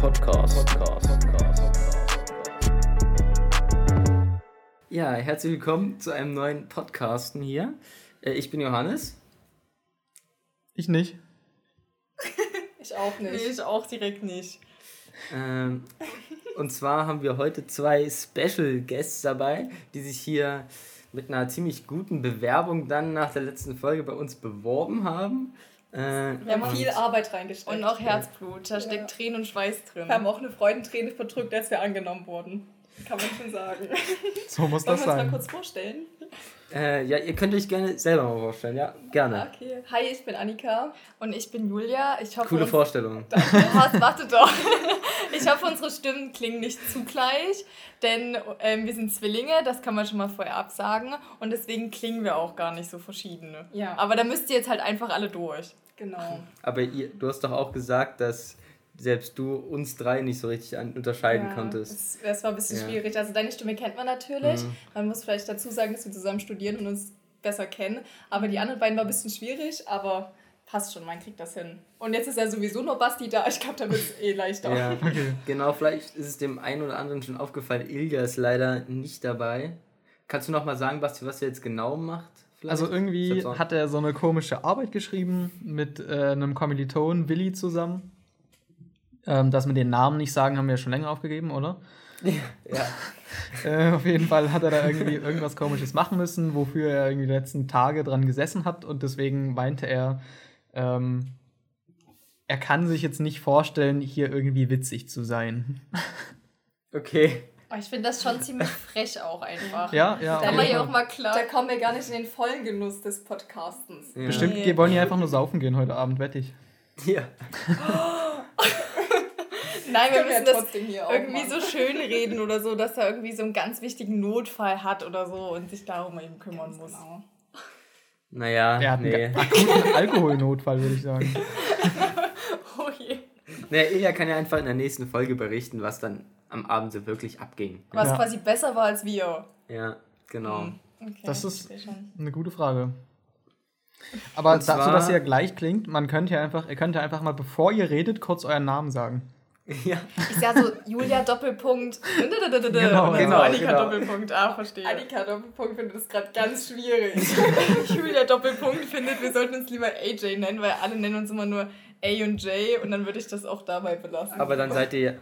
Podcast. Podcast. Ja, herzlich willkommen zu einem neuen Podcasten hier. Äh, Ich bin Johannes. Ich nicht. Ich auch nicht. Nee, ich auch direkt nicht. Ähm, und zwar haben wir heute zwei Special Guests dabei, die sich hier mit einer ziemlich guten Bewerbung dann nach der letzten Folge bei uns beworben haben. Äh, Wir haben viel Arbeit reingesteckt. Und auch Herzblut, da Ja. steckt Tränen und Schweiß drin. Wir haben auch eine Freudenträne verdrückt, als wir angenommen wurden. Kann man schon sagen. So muss Wollen das wir uns mal sein. kurz vorstellen? Äh, ja, ihr könnt euch gerne selber mal vorstellen, ja, gerne. Okay. Hi, ich bin Annika. Und ich bin Julia. Ich hoffe, Coole uns- Vorstellung. Was, warte doch. Ich hoffe, unsere Stimmen klingen nicht zu gleich, denn ähm, wir sind Zwillinge, das kann man schon mal vorher absagen. Und deswegen klingen wir auch gar nicht so verschieden. Ja. Aber da müsst ihr jetzt halt einfach alle durch. Genau. Aber ihr, du hast doch auch gesagt, dass selbst du uns drei nicht so richtig an, unterscheiden ja, konntest. Das, das war ein bisschen Ja. schwierig. Also deine Stimme kennt man natürlich. Mhm. Man muss vielleicht dazu sagen, dass wir zusammen studieren und uns besser kennen. Aber die anderen beiden war ein bisschen schwierig, aber passt schon, man kriegt das hin. Und jetzt ist ja sowieso nur Basti da. Ich glaube, da wird es eh leichter. Ja, Okay. genau, vielleicht ist es dem einen oder anderen schon aufgefallen, Ilja ist leider nicht dabei. Kannst du noch mal sagen, Basti, was er jetzt genau macht? vielleicht? Also irgendwie hat er so eine komische Arbeit geschrieben mit äh, einem Kommiliton Willi zusammen. Ähm, dass wir den Namen nicht sagen, haben wir ja schon länger aufgegeben, oder? Ja, Äh, auf jeden Fall hat er da irgendwie irgendwas Komisches machen müssen, wofür er irgendwie die letzten Tage dran gesessen hat und deswegen meinte er, ähm, er kann sich jetzt nicht vorstellen, hier irgendwie witzig zu sein. okay. Aber ich finde das schon ziemlich frech auch einfach. Ja, ja. Da jeden ja auch mal klar. Da kommen wir gar nicht in den vollen Genuss des Podcastens. Ja. Bestimmt, Nee. wir wollen hier einfach nur saufen gehen heute Abend, wette ich. Ja. Nein, wir müssen das trotzdem hier auch irgendwie machen. so schön reden oder so, dass er irgendwie so einen ganz wichtigen Notfall hat oder so und sich darum eben kümmern Ganz muss. genau. Naja, Er hat nee. einen akuten Alkoholnotfall, würde ich sagen. Oh je. Naja, Ilja kann ja einfach in der nächsten Folge berichten, was dann am Abend so wirklich abging. Was Ja. quasi besser war als wir. Ja, genau. Hm. Okay, Das ist-. Eine gute Frage. Aber dazu, dass ihr gleich klingt, man könnte ja einfach, ihr könnt ja einfach mal, bevor ihr redet, kurz euren Namen sagen. Ja. Ich sag so, Julia Doppelpunkt. Genau, und dann genau, so Annika genau. Doppelpunkt. Ah, verstehe. Annika Doppelpunkt findet das gerade ganz schwierig. Julia Doppelpunkt findet, wir sollten uns lieber AJ nennen, weil alle nennen uns immer nur A und J und dann würde ich das auch dabei belassen. Aber dann seid ihr.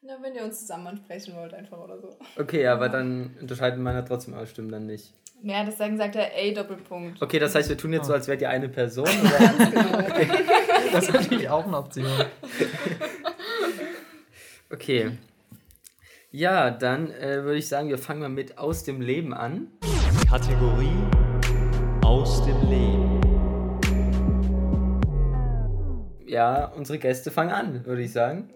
Na, wenn ihr uns zusammen ansprechen wollt, einfach oder so. Okay, aber dann unterscheiden meine trotzdem eure Stimmen dann nicht. Ja, deswegen sagt er A Doppelpunkt. Okay, das heißt, wir tun jetzt so, als wärt ihr eine Person. Oder? Ganz genau. Das ist natürlich auch eine Option. Okay. Ja, dann äh, würde ich sagen, wir fangen mal mit aus dem Leben an. Kategorie aus dem Leben. Ja, unsere Gäste fangen an, würde ich sagen.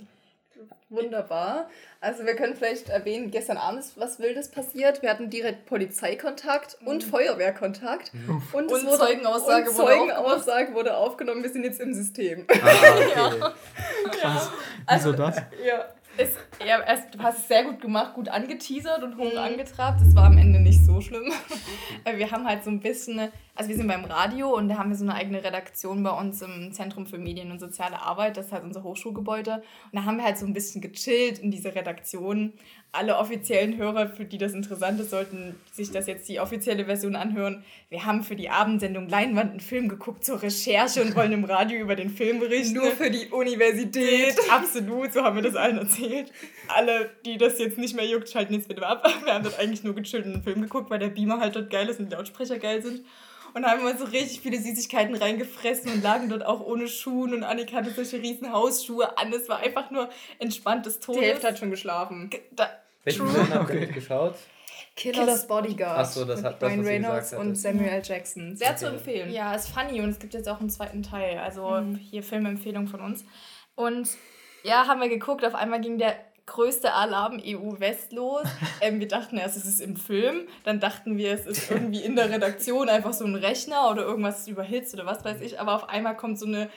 Wunderbar. Also wir können vielleicht erwähnen, gestern Abend ist was Wildes passiert. Wir hatten direkt Polizeikontakt und Feuerwehrkontakt. Und, es Und Zeugenaussage und wurde Zeugenaussage wurde aufgenommen. Wir sind jetzt im System. Ah, okay. Krass. Wieso das? ja. Es, ja, es, du hast es sehr gut gemacht, gut angeteasert und hoch angetrabt. Es war am Ende nicht so schlimm. Wir haben halt so ein bisschen, also wir sind beim Radio und da haben wir so eine eigene Redaktion bei uns im Zentrum für Medien und soziale Arbeit. Das ist halt unser Hochschulgebäude. Und da haben wir halt so ein bisschen gechillt in dieser Redaktion. Alle offiziellen Hörer, für die das interessant ist, sollten sich das jetzt die offizielle Version anhören. Wir haben für die Abendsendung Leinwand einen Film geguckt zur Recherche und wollen im Radio über den Film berichten. Nur für die Universität. Absolut, so haben wir das allen erzählt. Alle, die das jetzt nicht mehr juckt, schalten jetzt bitte ab. Wir haben dort eigentlich nur gechillt und einen Film geguckt, weil der Beamer halt dort geil ist und die Lautsprecher geil sind. Und haben immer so richtig viele Süßigkeiten reingefressen und lagen dort auch ohne Schuhen. Und Annika hatte solche riesen Hausschuhe an. Es war einfach nur entspanntes Die Todes. Hälfte hat schon geschlafen. Da, Welchen True. Film habt ihr geschaut? Killers Bodyguard. Ach so, das hat- das, Ryan Reynolds gesagt und. Samuel L. Jackson. Sehr zu Okay. empfehlen. Ja, ist funny und es gibt jetzt auch einen zweiten Teil. Also Mhm. hier Filmempfehlung von uns. Und ja, haben wir geguckt, auf einmal ging der größte Alarm EU-West los. ähm, wir dachten erst, es ist im Film. Dann dachten wir, es ist irgendwie in der Redaktion einfach so ein Rechner oder irgendwas überhitzt oder was weiß ich. Aber auf einmal kommt so eine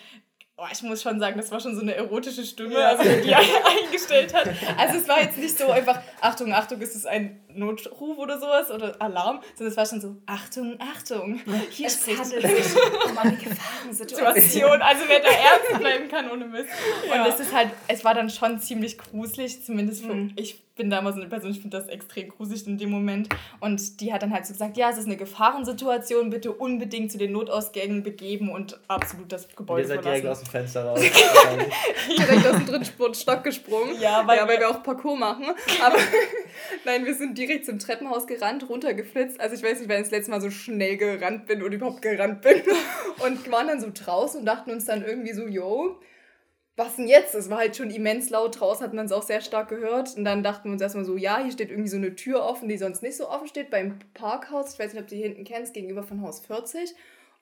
Oh, ich muss schon sagen, das war schon so eine erotische Stimme, also die die eingestellt hat. Also es war jetzt nicht so einfach, Achtung, Achtung, es ist ein Notruf oder sowas oder Alarm, sondern es war schon so, Achtung, Achtung, hier Es spricht handelt sich um eine Gefahrensituation. Situation, also wer da ernst bleiben kann ohne Mist. Ja. Und es ist halt, es war dann schon ziemlich gruselig, zumindest für, Mhm. ich bin da immer so eine Person, ich finde das extrem gruselig in dem Moment. Und die hat dann halt so gesagt, ja, es ist eine Gefahrensituation, bitte unbedingt zu den Notausgängen begeben und absolut das Und Gebäude ihr seid direkt aus dem Fenster raus. direkt aus dem dritten Stock gesprungen. Ja, weil ja, weil wir- wir auch Parcours machen. Aber nein, wir sind direkt zum Treppenhaus gerannt, runtergeflitzt. Also ich weiß nicht, wann ich das letzte Mal so schnell gerannt bin oder überhaupt gerannt bin. Und waren dann so draußen und dachten uns dann irgendwie so, yo, was denn jetzt? Es war halt schon immens laut draußen, hat man es auch sehr stark gehört. Und dann dachten wir uns erstmal so, ja, hier steht irgendwie so eine Tür offen, die sonst nicht so offen steht, beim Parkhaus. Ich weiß nicht, ob du die hinten kennst, gegenüber von Haus 40.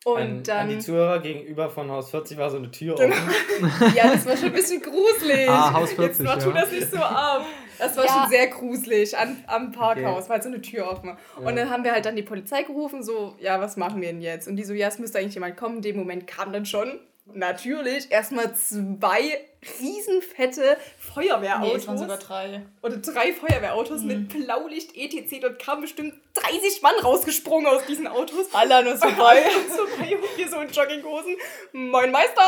Und an, dann, an die Zuhörer gegenüber von Haus 40 war so eine Tür Genau. offen. ja, das war schon ein bisschen gruselig. Ah, Haus Jetzt 40, mach tu ja. das nicht so ab. Das war Ja. schon sehr gruselig an, am Parkhaus, Okay. war halt so eine Tür offen. Ja. Und dann haben wir halt dann die Polizei gerufen, so, ja, was machen wir denn jetzt? Und die so, ja, es müsste eigentlich jemand kommen. In dem Moment kam dann schon, natürlich, erstmal zwei riesenfette Feuerwehrautos. Nee, es waren sogar drei. oder drei Feuerwehrautos mit Blaulicht etc. und kamen bestimmt 30 Mann rausgesprungen aus diesen Autos. Alle an uns vorbei. so bei uns hier so in Jogginghosen. Moin Meister!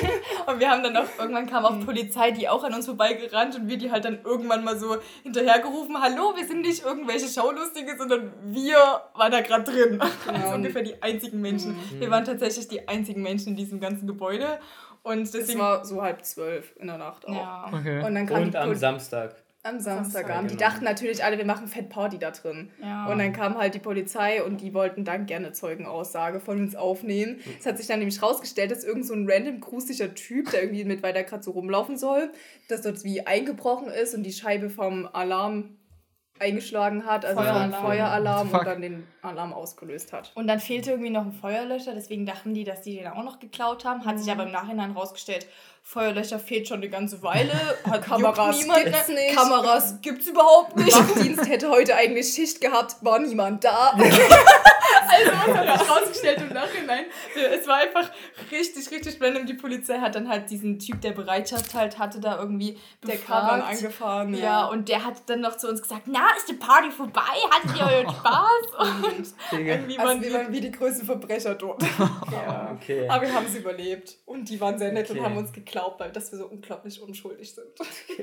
Und wir haben dann auch, irgendwann kam auch Polizei, die auch an uns vorbeigerannt und wir die halt dann irgendwann mal so hinterhergerufen, hallo, wir sind nicht irgendwelche Schaulustige, sondern wir waren da gerade drin. Also ungefähr die einzigen Menschen. Wir waren tatsächlich die einzigen Menschen in diesem ganzen Gebäude. Und Es deswegen... war so halb zwölf in der Nacht auch. ja. Okay. Und dann kam Und die am Samstag. Am Samstagabend. Die genau. dachten natürlich alle, wir machen Fett Party da drin. Ja. Und dann kam halt die Polizei und die wollten dann gerne Zeugenaussage von uns aufnehmen. Es hat sich dann nämlich rausgestellt, dass irgend so ein random gruseliger Typ, der irgendwie mit weiter gerade so rumlaufen soll, dass dort wie eingebrochen ist und die Scheibe vom Alarm eingeschlagen hat, also Feueralarm. Feueralarm Fuck. und dann den Alarm ausgelöst hat. Und dann fehlte irgendwie noch ein Feuerlöscher, deswegen dachten die, dass die den auch noch geklaut haben. Hat sich aber im Nachhinein rausgestellt, Feuerlöscher fehlt schon eine ganze Weile. Hat Kameras gibt's nicht. Kameras gibt's überhaupt nicht. Wachdienst hätte heute eigentlich Schicht gehabt, war niemand da. Also, was hat sich rausgestellt im Nachhinein? Es war einfach richtig, richtig random. Die Polizei hat dann halt diesen Typ, der Bereitschaft halt hatte, da irgendwie Der befragt. kam dann angefahren. Ja, und der hat dann noch zu uns gesagt, na, ist die Party vorbei? Hattet ihr euren Spaß? Und irgendwie also waren wir wir... waren wie die größten Verbrecher dort. ja. Okay. Aber wir haben es überlebt. Und die waren sehr nett Okay. und haben uns geglaubt, weil dass wir so unglaublich unschuldig sind.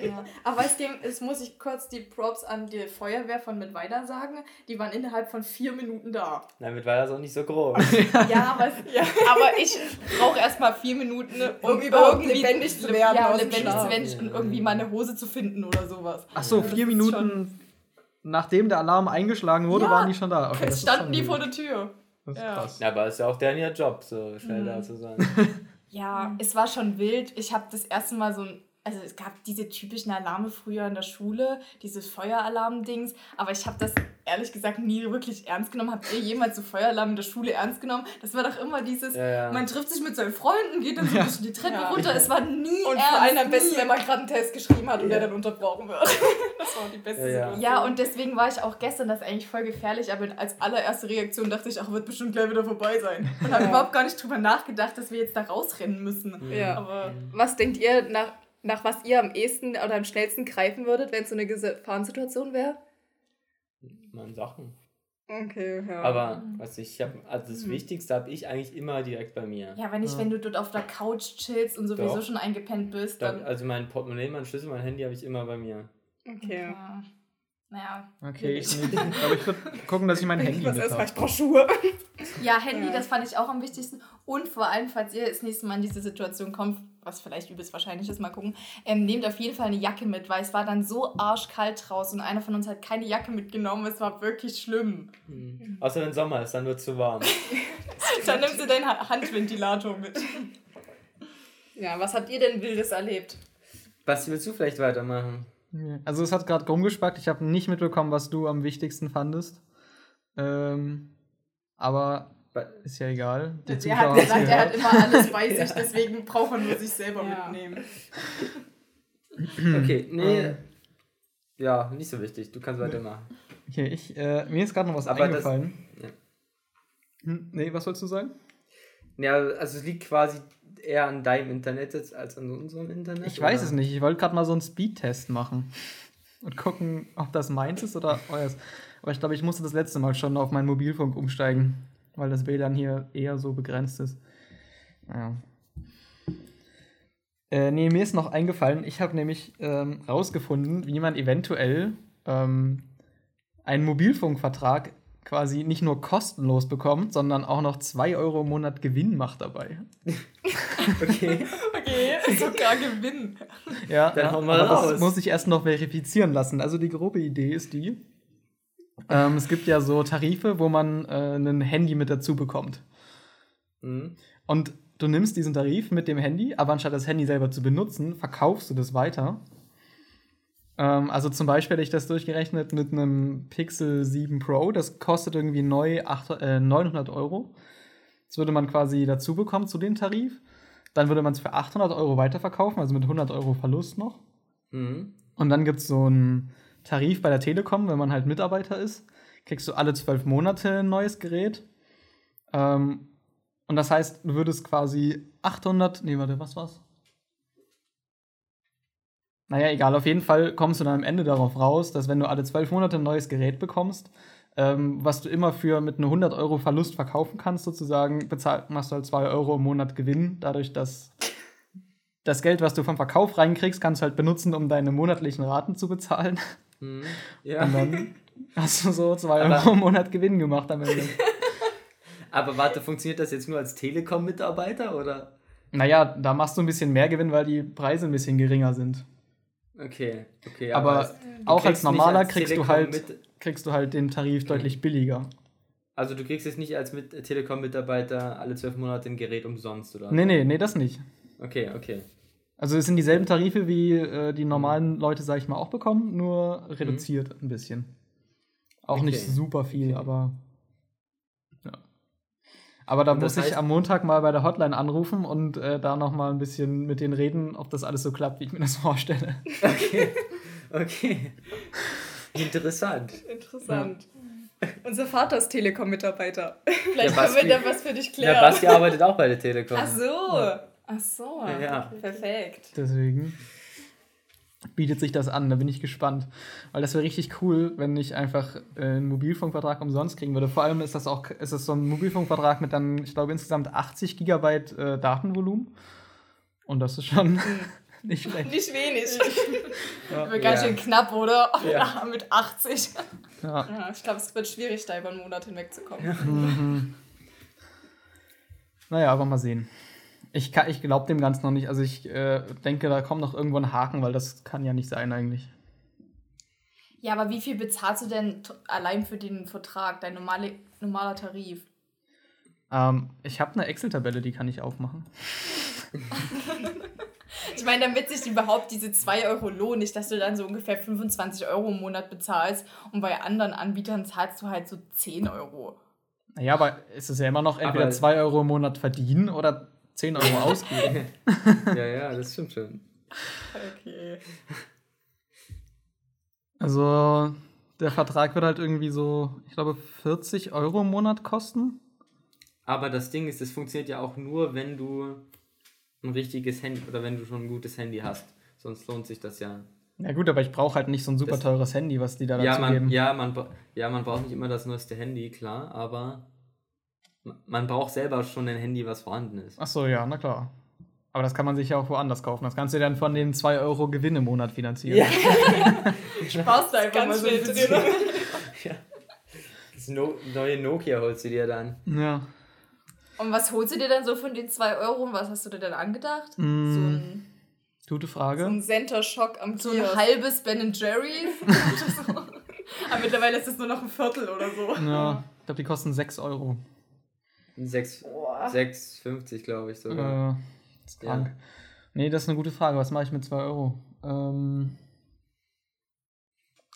Ja. Aber es, dem, es muss ich kurz die Props an die Feuerwehr von Mittweida sagen. Die waren innerhalb von vier Minuten da. Damit war das auch nicht so groß. Ja, aber, es, ja. aber ich brauche erstmal vier Minuten, um, Um überhaupt irgendwie lebendig zu werden Ja, lebendig zu werden und irgendwie meine Hose zu finden oder sowas. Ach so, vier Minuten nachdem der Alarm eingeschlagen wurde, Ja. waren die schon da. Okay, ist standen die gut. vor der Tür. Das ist Ja. krass. Ja, aber ist ja auch deren Job, so schnell da zu sein. Ja, es war schon wild. Ich habe das erste Mal so ein. Also es gab diese typischen Alarme früher in der Schule, dieses Feueralarm-Dings, aber ich habe das ehrlich gesagt nie wirklich ernst genommen. Habt ihr jemals so Feueralarm in der Schule ernst genommen? Das war doch immer dieses, Ja, ja. man trifft sich mit seinen Freunden, geht dann so ein bisschen die Treppe Ja. runter. Es war nie Und ernst. vor allem am besten, wenn man gerade einen Test geschrieben hat und der dann unterbrochen wird. Das war die beste. Situation. Ja, und deswegen war ich auch gestern das eigentlich voll gefährlich, aber als allererste Reaktion dachte ich, ach, wird bestimmt gleich wieder vorbei sein. Und habe Ja. überhaupt gar nicht drüber nachgedacht, dass wir jetzt da rausrennen müssen. Ja. Aber Was denkt ihr, nach, nach was ihr am ehesten oder am schnellsten greifen würdet, wenn es so eine Gefahrensituation wäre? Man Sachen. Okay, ja. Aber was ich habe, also das Mhm. Wichtigste habe ich eigentlich immer direkt bei mir. ja, wenn nicht, Ja. wenn du dort auf der Couch chillst und sowieso Doch. schon eingepennt bist, Da, dann. also mein Portemonnaie, mein Schlüssel, mein Handy habe ich immer bei mir. okay. Ja. Naja. Okay, ich, aber ich würde gucken, dass ich mein Handy Was habe. ich brauche Schuhe. Ja, Handy, Ja. das fand ich auch am wichtigsten. Und vor allem, falls ihr das nächste Mal in diese Situation kommt, was vielleicht übelst wahrscheinlich ist, mal gucken, ähm, nehmt auf jeden Fall eine Jacke mit, weil es war dann so arschkalt draußen und einer von uns hat keine Jacke mitgenommen. Es war wirklich schlimm. Mhm. Außer wenn Sommer ist, dann wird es zu warm. Dann nimmst du deinen Ha- Handventilator mit. Ja, was habt ihr denn Wildes erlebt? Basti, willst du vielleicht weitermachen? Also es hat gerade rumgespackt. Ich habe nicht mitbekommen, was du am wichtigsten fandest. Ähm, aber ist ja egal. Die Er hat gesagt, er hat immer alles bei sich, deswegen braucht er nur sich selber Ja. mitnehmen. Okay, nee. Ähm. Ja, nicht so wichtig. Du kannst weitermachen. Okay, ich, äh, mir ist gerade noch was Aber das- eingefallen. ja. Hm, nee, was wolltest du sagen? Ja, also es liegt quasi eher an deinem Internet jetzt als an unserem Internet. Ich weiß oder? es nicht. Ich wollte gerade mal so einen Speedtest machen. Und gucken, ob das meins ist oder euers. Aber ich glaube, ich musste das letzte Mal schon auf meinen Mobilfunk umsteigen, weil das WLAN hier eher so begrenzt ist. Naja. Äh, nee, mir ist noch eingefallen, ich habe nämlich ähm, rausgefunden, wie man eventuell ähm, einen Mobilfunkvertrag quasi nicht nur kostenlos bekommt, sondern auch noch 2 Euro im Monat Gewinn macht dabei. Okay. Okay, sogar Gewinn. Ja, Dann ja, hau mal aber raus. das muss ich erst noch verifizieren lassen. Also die grobe Idee ist die, ähm, es gibt ja so Tarife, wo man äh, ein Handy mit dazu bekommt. Mhm. Und du nimmst diesen Tarif mit dem Handy, aber anstatt das Handy selber zu benutzen, verkaufst du das weiter. Ähm, also zum Beispiel hätte ich das durchgerechnet mit einem Pixel 7 Pro, das kostet irgendwie neu 8, äh, 900 Euro. Das würde man quasi dazu bekommen zu dem Tarif. Dann würde man es für 800 Euro weiterverkaufen, also mit 100 Euro Verlust noch. Mhm. Und dann gibt es so einen Tarif bei der Telekom, wenn man halt Mitarbeiter ist, kriegst du alle zwölf Monate ein neues Gerät. Ähm, und das heißt, du würdest quasi 800, nee, warte, was war's? Naja, egal, auf jeden Fall kommst du dann am Ende darauf raus, dass wenn du alle zwölf Monate ein neues Gerät bekommst, ähm, was du immer für mit einem 100 Euro Verlust verkaufen kannst, sozusagen, bezahl machst du halt 2 Euro im Monat Gewinn, dadurch, dass das Geld, was du vom Verkauf reinkriegst, kannst du halt benutzen, um deine monatlichen Raten zu bezahlen. Mhm. Ja. Und dann hast du so 2 Aber- Euro im Monat Gewinn gemacht am Ende. Aber warte, funktioniert das jetzt nur als Telekom-Mitarbeiter oder? naja, da machst du ein bisschen mehr Gewinn, weil die Preise ein bisschen geringer sind. Okay, okay. Aber du auch als normaler als kriegst du halt kriegst du halt den Tarif deutlich billiger. Also du kriegst jetzt nicht als mit Telekom-Mitarbeiter alle zwölf Monate ein Gerät umsonst, oder? Nee, nee, nee, das nicht. Okay, okay. Also es sind dieselben Tarife, wie äh, die normalen Leute, sag ich mal, auch bekommen, nur reduziert ein bisschen. Auch nicht Okay, super viel, okay. aber ja. Aber da muss ich am Montag mal bei der Hotline anrufen und äh, da noch mal ein bisschen mit denen reden, ob das alles so klappt, wie ich mir das vorstelle. Okay, okay. Interessant. Interessant. Unser Vater ist Telekom-Mitarbeiter. Vielleicht Ja, können wir da was für dich Ja, klären. Basti arbeitet auch bei der Telekom. Ach so. Ach so. Ja. Perfekt. Deswegen bietet sich das an, da bin ich gespannt. Weil das wäre richtig cool, wenn ich einfach äh, einen Mobilfunkvertrag umsonst kriegen würde. Vor allem ist das auch ist das so ein Mobilfunkvertrag mit dann, ich glaube, insgesamt 80 Gigabyte äh, Datenvolumen. Und das ist schon nicht schlecht. Nicht wenig. Ja. Wird ganz Ja. schön knapp, oder? Ja. Mit 80. Ja. Ja, ich glaube, es wird schwierig, da über einen Monat hinwegzukommen. Mhm. Naja, aber mal sehen. Ich, kann- ich glaube dem Ganzen noch nicht. Also ich äh, denke, da kommt noch irgendwo ein Haken, weil das kann ja nicht sein eigentlich. Ja, aber wie viel bezahlst du denn allein für den Vertrag, dein normale, normaler Tarif? Ähm, ich habe eine Excel-Tabelle, die kann ich aufmachen. Ich meine, damit sich überhaupt diese 2 Euro lohnen, nicht, dass du dann so ungefähr 25 Euro im Monat bezahlst und bei anderen Anbietern zahlst du halt so 10 Euro. Naja, aber es ist ja immer noch entweder Aber- 2 Euro im Monat verdienen oder 10 Euro ausgeben. Ja, ja, das stimmt schon. Okay. Also der Vertrag wird halt irgendwie so, ich glaube, 40 Euro im Monat kosten. Aber das Ding ist, es funktioniert ja auch nur, wenn du ein richtiges Handy oder wenn du schon ein gutes Handy hast. Sonst lohnt sich das ja. Ja gut, aber ich brauche halt nicht so ein super Das- teures Handy, was die da Ja dazu man, geben. ja, man, ja, man braucht nicht immer das neueste Handy, klar, aber man braucht selber schon ein Handy, was vorhanden ist. Ach so, ja, na klar. Aber das kann man sich ja auch woanders kaufen. Das kannst du dann von den 2 Euro Gewinn im Monat finanzieren. Brauchst du einfach mal so ein schnell bisschen. ja. Das no neue Nokia holst du dir dann. Ja. Und was holst du dir dann so von den 2 Euro und was hast du dir dann angedacht? Mm, So ein, Gute So Frage. ein Center-Shock am so ein Kiosk. halbes Ben Jerry's. Aber mittlerweile ist es nur noch ein Viertel oder so. Ja, ich glaube, die kosten 6 Euro. 6, Boah. 6,50 glaube ich sogar. Äh, ist krank. Nee, das ist eine gute Frage. Was mache ich mit 2 Euro? Ähm,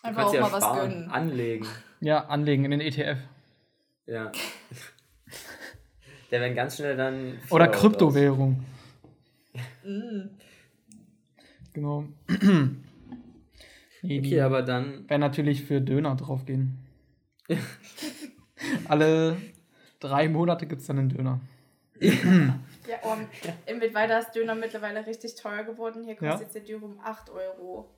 du Einfach kannst auch ja mal was sparen, gönnen. anlegen. ja, anlegen in den ETF. Ja. Der werden ganz schnell dann. Oder Euro Kryptowährung. Mm. Genau. nee, Okay, aber dann. werden natürlich für Döner draufgehen. Alle drei Monate gibt es dann einen Döner. Ja, oh, in Mittweida ist Döner mittlerweile richtig teuer geworden. Hier Ja? kostet jetzt der Dürüm 8 Euro.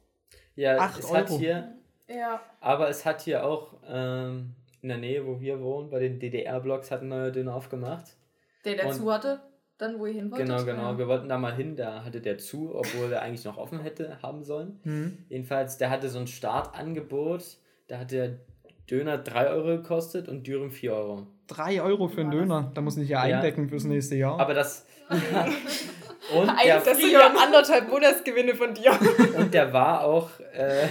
Ja, Acht es hat Euro. hier. Ja. Aber es hat hier auch ähm, in der Nähe, wo wir wohnen, bei den DDR-Blogs, hat ein neuer Döner aufgemacht. Der, der Und- zu hatte, dann wo ihr hin wolltet. Genau, genau. Ja. Wir wollten da mal hin, da hatte der zu, obwohl er eigentlich noch offen hätte haben sollen. Hm. Jedenfalls, der hatte so ein Startangebot, da hat der Döner 3 Euro gekostet und Dürüm 4 Euro. Drei Euro für einen Döner. Da muss ich ja Ja. eindecken fürs nächste Jahr. Aber das. und, Eigentlich, der, das sind ja anderthalb Monatsgewinne von dir. und der war auch, äh,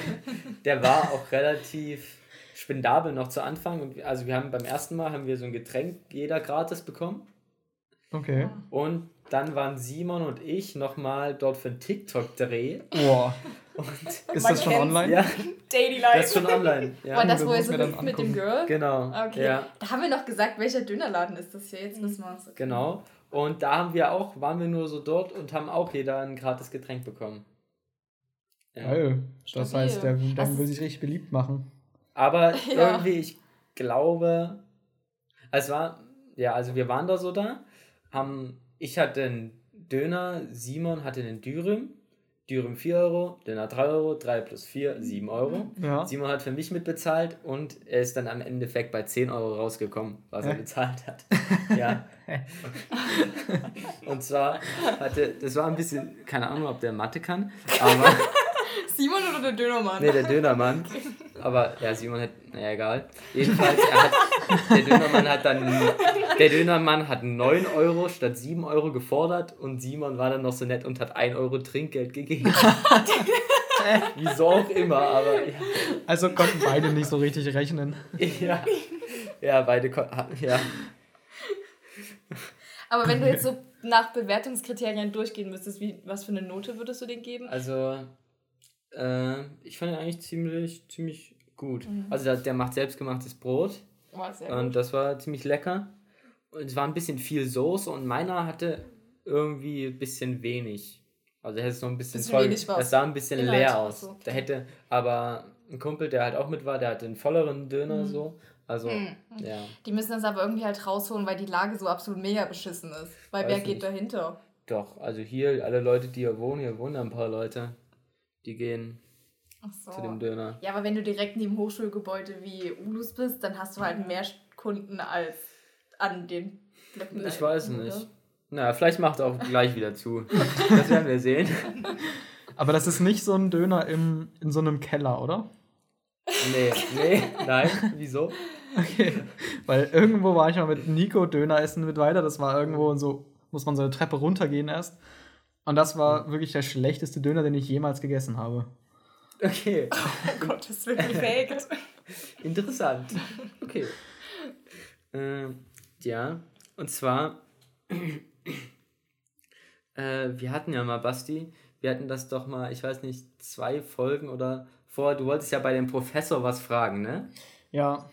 der war auch relativ spendabel noch zu Anfang. Also wir haben beim ersten Mal haben wir so ein Getränk jeder gratis bekommen. okay. Und dann waren Simon und ich nochmal dort für einen TikTok-Dreh. Boah. Ist Man das schon online? Ja, Daily das Life. ist schon online. Ja, War das, das wo ihr so hüpft mit dem. Girl? genau. Okay. Ja, Da haben wir noch gesagt, welcher Dönerladen ist das hier? Jetzt wissen wir es. genau. Und da haben wir auch, waren wir nur so dort und haben auch jeder ein gratis Getränk bekommen. Ja. Geil. Das Stabil. heißt, der, der will sich richtig beliebt machen. Aber Ja. irgendwie, ich glaube, es war, ja, also wir waren da so da, haben, ich hatte einen Döner, Simon hatte einen Dürüm, Dürüm 4 Euro, Döner 3 Euro, 3 plus 4, 7 Euro. Ja. Simon hat für mich mitbezahlt und er ist dann am Endeffekt bei 10 Euro rausgekommen, was er bezahlt hat. Ja. und zwar hatte, das war ein bisschen, keine Ahnung, ob der Mathe kann, aber. Simon oder der Dönermann? Nee, der Dönermann. Aber ja, Simon hat, naja, egal. Jedenfalls, er hat, der Dönermann hat dann, der Dönermann hat 9 Euro statt 7 Euro gefordert und Simon war dann noch so nett und hat 1 Euro Trinkgeld gegeben. Wieso auch immer, aber Also konnten beide nicht so richtig rechnen. ja. Ja, beide kon- ja. Aber wenn du jetzt so nach Bewertungskriterien durchgehen müsstest, wie, was für eine Note würdest du den geben? Also, äh, ich fand ihn eigentlich ziemlich, ziemlich gut. Mhm. Also, der, der macht selbstgemachtes Brot. War sehr Und gut. das war ziemlich lecker. Und es war ein bisschen viel Soße und meiner hatte irgendwie ein bisschen wenig. Also hätte es noch ein bisschen Bisschen voll. Das sah ein bisschen Inhalt, leer aus. so. Da hätte, aber ein Kumpel, der halt auch mit war, der hatte einen volleren Döner Mhm. so. Also, Mhm. ja. Die müssen das aber irgendwie halt rausholen, weil die Lage so absolut mega beschissen ist. Weil Weiß wer nicht. geht dahinter? Doch, also hier, alle Leute, die hier wohnen, hier wohnen ein paar Leute, die gehen Ach so. zu dem Döner. Ja, aber wenn du direkt neben Hochschulgebäude wie Ulus bist, dann hast du halt mehr Kunden als an den Blöcken. Ich weiß hinten, nicht. oder? Na, vielleicht macht er auch gleich wieder zu. Das werden wir sehen. Aber das ist nicht so ein Döner im, in so einem Keller, oder? Nee, nee, nein. Wieso? Okay. Weil irgendwo war ich mal mit Nico Döner essen mit weiter. Das war irgendwo und so, muss man so eine Treppe runtergehen erst. Und das war wirklich der schlechteste Döner, den ich jemals gegessen habe. Okay. Oh Gott, das wird gefaked. Interessant. Okay. Ähm, ja, und zwar, äh, wir hatten ja mal, Basti, wir hatten das doch mal, ich weiß nicht, zwei Folgen oder vor, du wolltest ja bei dem Professor was fragen, ne? Ja.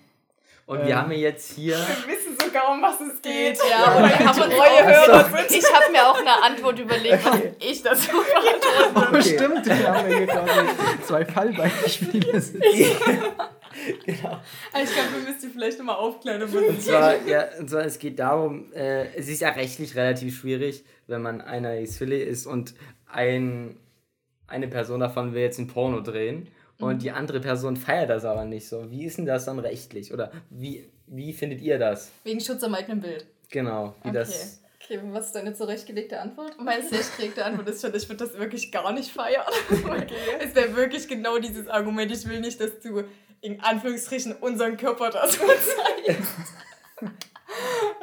Und Ähm. wir haben ja jetzt hier, Wir wissen sogar, um was es geht. Ja, Hörer. Ich habe mir auch eine Antwort überlegt, was ich dazu beantworten. Okay. Stimmt, wir haben ja hier quasi zwei Fallbeispiele. genau, Ich glaube, wir müssen die vielleicht nochmal aufklären. und zwar, ja, und zwar, es geht darum, äh, es ist ja rechtlich relativ schwierig, wenn man einer Isfili ist und ein, eine Person davon will jetzt ein Porno drehen und die andere Person feiert das aber nicht so. Wie ist denn das dann rechtlich? Oder wie, wie findet ihr das? Wegen Schutz am eigenen Bild. Genau, wie Okay. das. Okay, was ist deine zurechtgelegte Antwort? Meine sehr Antwort ist schon, ich würde das wirklich gar nicht feiern. Es wäre wirklich genau dieses Argument, ich will nicht, dass du in Anführungsstrichen unseren Körper da so zeigst.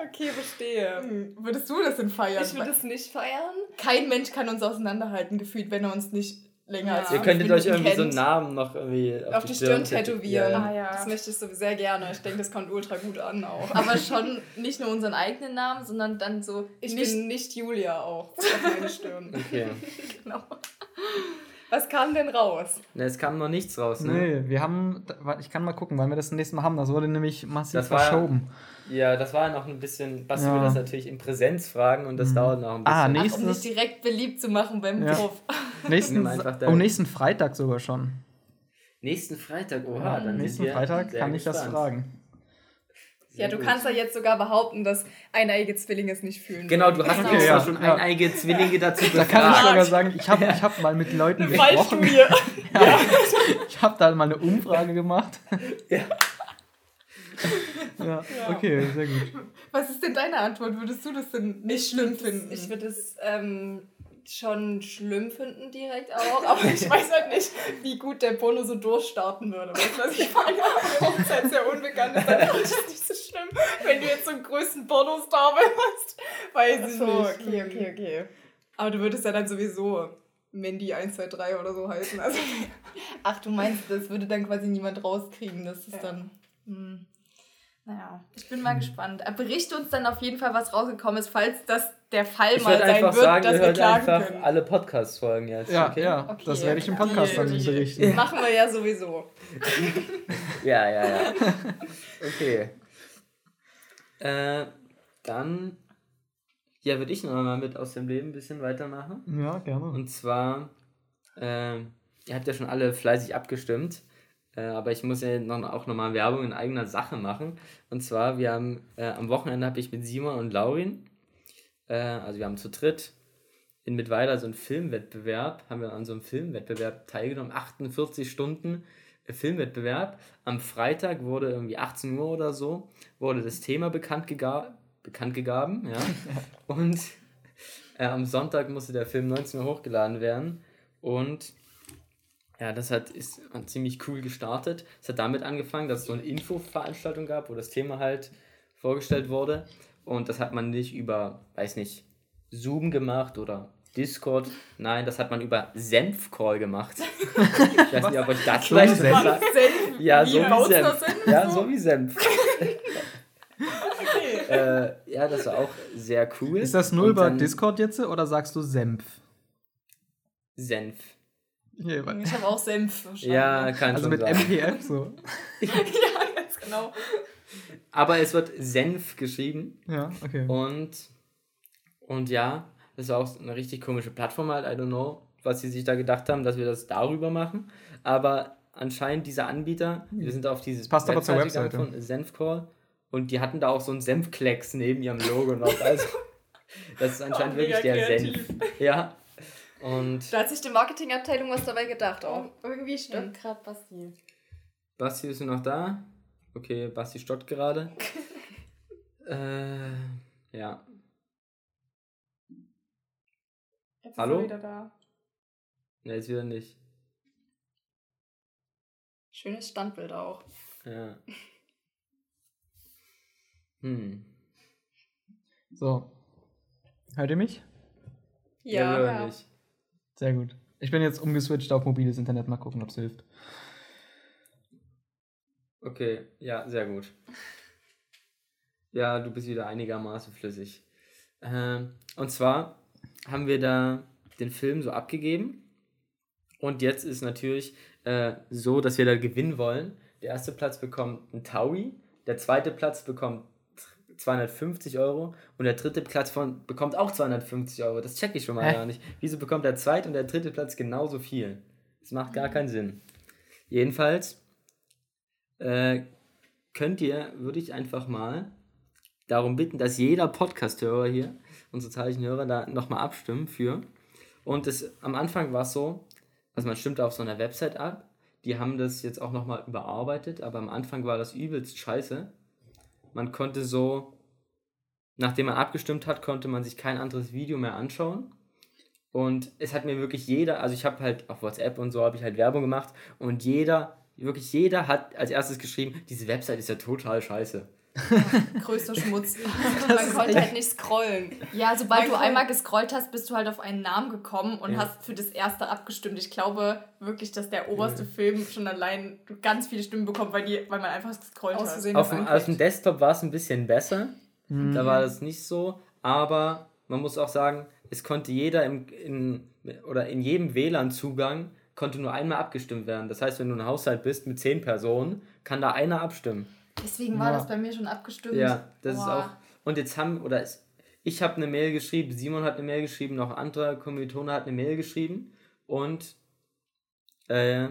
Okay, verstehe. Hm, Würdest du das denn feiern? Ich würde es nicht feiern. Kein Mensch kann uns auseinanderhalten, gefühlt, wenn er uns nicht länger Ja. als Ihr könntet euch irgendwie so einen kennt. Namen noch irgendwie auf, Auf die Stirn tätowieren. Ja, Ah, ja. Das möchte ich so sehr gerne. Ich denke, das kommt ultra gut an auch. Aber schon nicht nur unseren eigenen Namen, sondern dann so Ich nicht bin nicht Julia auch auf meine Stirn. Okay. genau. Was kam denn raus? Ne, es kam noch nichts raus, ne? Nee, wir haben, ich kann mal gucken, wann wir das nächste Mal haben. Das wurde nämlich massiv Das war- verschoben. Ja, das war noch ein bisschen. Basti Ja. will das natürlich in Präsenz fragen und das Mhm. dauert noch ein bisschen. Ah, nee. Ach, um Nächstes- dich direkt beliebt zu machen beim Ja. Prof. Nächsten, einfach oh, nächsten Freitag sogar schon. Nächsten Freitag, oha, Ja, dann nächsten sind wir Freitag sehr kann ich das gespannt. fragen. Ja, du kannst ja jetzt sogar behaupten, dass eineige Zwillinge es nicht fühlen. Genau, du hast Okay, extra ja, schon ja. eineige Zwillinge dazu Da kann ich befragt. sogar sagen, ich habe ich hab mal mit Leuten Eine gesprochen. Fallstudie. Ja. Ich habe da mal eine Umfrage gemacht. Ja. Ja, okay, sehr gut. Was ist denn deine Antwort? Würdest du das denn nicht schlimm finden? Ich würde es ähm, schon schlimm finden direkt auch, aber ich weiß halt nicht, wie gut der Porno so durchstarten würde. Weißt du, was ich meine? Hochzeit sehr unbekannt ist, dann finde ich es nicht so schlimm. Wenn du jetzt zum größten Pornostar wärst, weiß ich Ach so, nicht. okay, okay, okay. Aber du würdest ja dann sowieso Mandy 123 oder so heißen. Also, Ach, du meinst, das würde dann quasi niemand rauskriegen, das ist Ja. dann. Hm. Naja, ich bin mal gespannt. Äh, Berichte uns dann auf jeden Fall, was rausgekommen ist, falls das der Fall Ich mal würde sein einfach wird, sagen, dass wir hört klagen einfach können. alle Podcast-Folgen jetzt. Ja, okay? ja, Okay, das werde ich im okay. Podcast dann Die- berichten. machen wir ja sowieso. Ja, ja, ja. Okay. Äh, dann, ja, würde ich noch mal mit aus dem Leben ein bisschen weitermachen. Ja, gerne. Und zwar, äh, ihr habt ja schon alle fleißig abgestimmt, äh, aber ich muss ja noch, auch nochmal Werbung in eigener Sache machen. Und zwar, wir haben, äh, am Wochenende habe ich mit Simon und Laurin, äh, also wir haben zu dritt in Mittweiler so einen Filmwettbewerb, haben wir an so einem Filmwettbewerb teilgenommen, 48 Stunden äh, Filmwettbewerb. Am Freitag wurde irgendwie 18 Uhr oder so, wurde das Thema bekannt, gega bekannt gegeben, ja. Und äh, am Sonntag musste der Film 19 Uhr hochgeladen werden. Und ja, das hat, ist ziemlich cool gestartet. Es hat damit angefangen, dass es so eine Infoveranstaltung gab, wo das Thema halt vorgestellt wurde. Und das hat man nicht über, weiß nicht, Zoom gemacht oder Discord. Nein, das hat man über Senfcall gemacht. ich weiß nicht, ob euch das vielleicht Senf? was sagt. Senf, Ja, wie so wie Senf. Senf? Ja, so wie Senf. äh, ja, das war auch sehr cool. Ist das Und nur über dann Discord jetzt oder sagst du Senf? Senf. Weil- Ich habe auch Senf. Ja, kann also schon mit sein. MPF so. ja, ganz genau. Aber es wird Senf geschrieben. Ja, okay. Und, und ja, das war auch eine richtig komische Plattform halt. I don't know, was sie sich da gedacht haben, dass wir das darüber machen. Aber anscheinend dieser Anbieter, wir sind auf dieses Passt aber zur Webseite. von Senfcall und die hatten da auch so einen Senfklecks neben ihrem Logo noch. Also, das ist anscheinend Oh, wirklich der kreativ. Senf. Ja. Und Da hat sich die Marketingabteilung was dabei gedacht auch. Oh, irgendwie stimmt gerade Basti. Basti, bist du noch da? Okay, Basti stockt gerade. äh, ja. Jetzt Hallo? ist er wieder da. Ne, jetzt wieder nicht. Schönes Standbild auch. Ja. Hm. So. Hört ihr mich? Ja, Ja, ja. dich. Sehr gut. Ich bin jetzt umgeswitcht auf mobiles Internet. Mal gucken, ob es hilft. Okay, ja, sehr gut. Ja, du bist wieder einigermaßen flüssig. Ähm, und zwar haben wir da den Film so abgegeben. Und jetzt ist natürlich äh, so, dass wir da gewinnen wollen. Der erste Platz bekommt ein Taui, der zweite Platz bekommt 250 Euro und der dritte Platz von, bekommt auch 250 Euro. Das check ich schon mal Hä? gar nicht. Wieso bekommt der zweite und der dritte Platz genauso viel? Das macht gar keinen Sinn. Jedenfalls äh, könnt ihr, würde ich einfach mal darum bitten, dass jeder Podcast-Hörer hier, unsere zahlreichen Hörer, da nochmal abstimmen für. Und das, am Anfang war es so, also man stimmt auf so einer Website ab, die haben das jetzt auch nochmal überarbeitet, aber am Anfang war das übelst scheiße. Man konnte so, nachdem man abgestimmt hat, konnte man sich kein anderes Video mehr anschauen. Und es hat mir wirklich jeder, also ich habe halt auf WhatsApp und so habe ich halt Werbung gemacht und jeder, wirklich jeder hat als erstes geschrieben, diese Website ist ja total scheiße. Größter Schmutz. Man konnte halt nicht scrollen. Ja, sobald Man du einmal gescrollt hast, bist du halt auf einen Namen gekommen und Ja. hast für das erste abgestimmt. Ich glaube wirklich, dass der oberste Film schon allein ganz viele Stimmen bekommt, weil, die, weil man einfach gescrollt hat. Auf auf dem, auf dem. Desktop war es ein bisschen besser. Hm. Da war das nicht so. Aber man muss auch sagen, es konnte jeder im, in, oder in jedem WLAN-Zugang konnte nur einmal abgestimmt werden. Das heißt, wenn du ein Haushalt bist mit zehn Personen, kann da einer abstimmen. Deswegen war Ja. das bei mir schon abgestimmt. Ja, das ist Boah. auch. Und jetzt haben, oder es, ich habe eine Mail geschrieben, Simon hat eine Mail geschrieben, noch ein anderer Kommilitone hat eine Mail geschrieben und äh,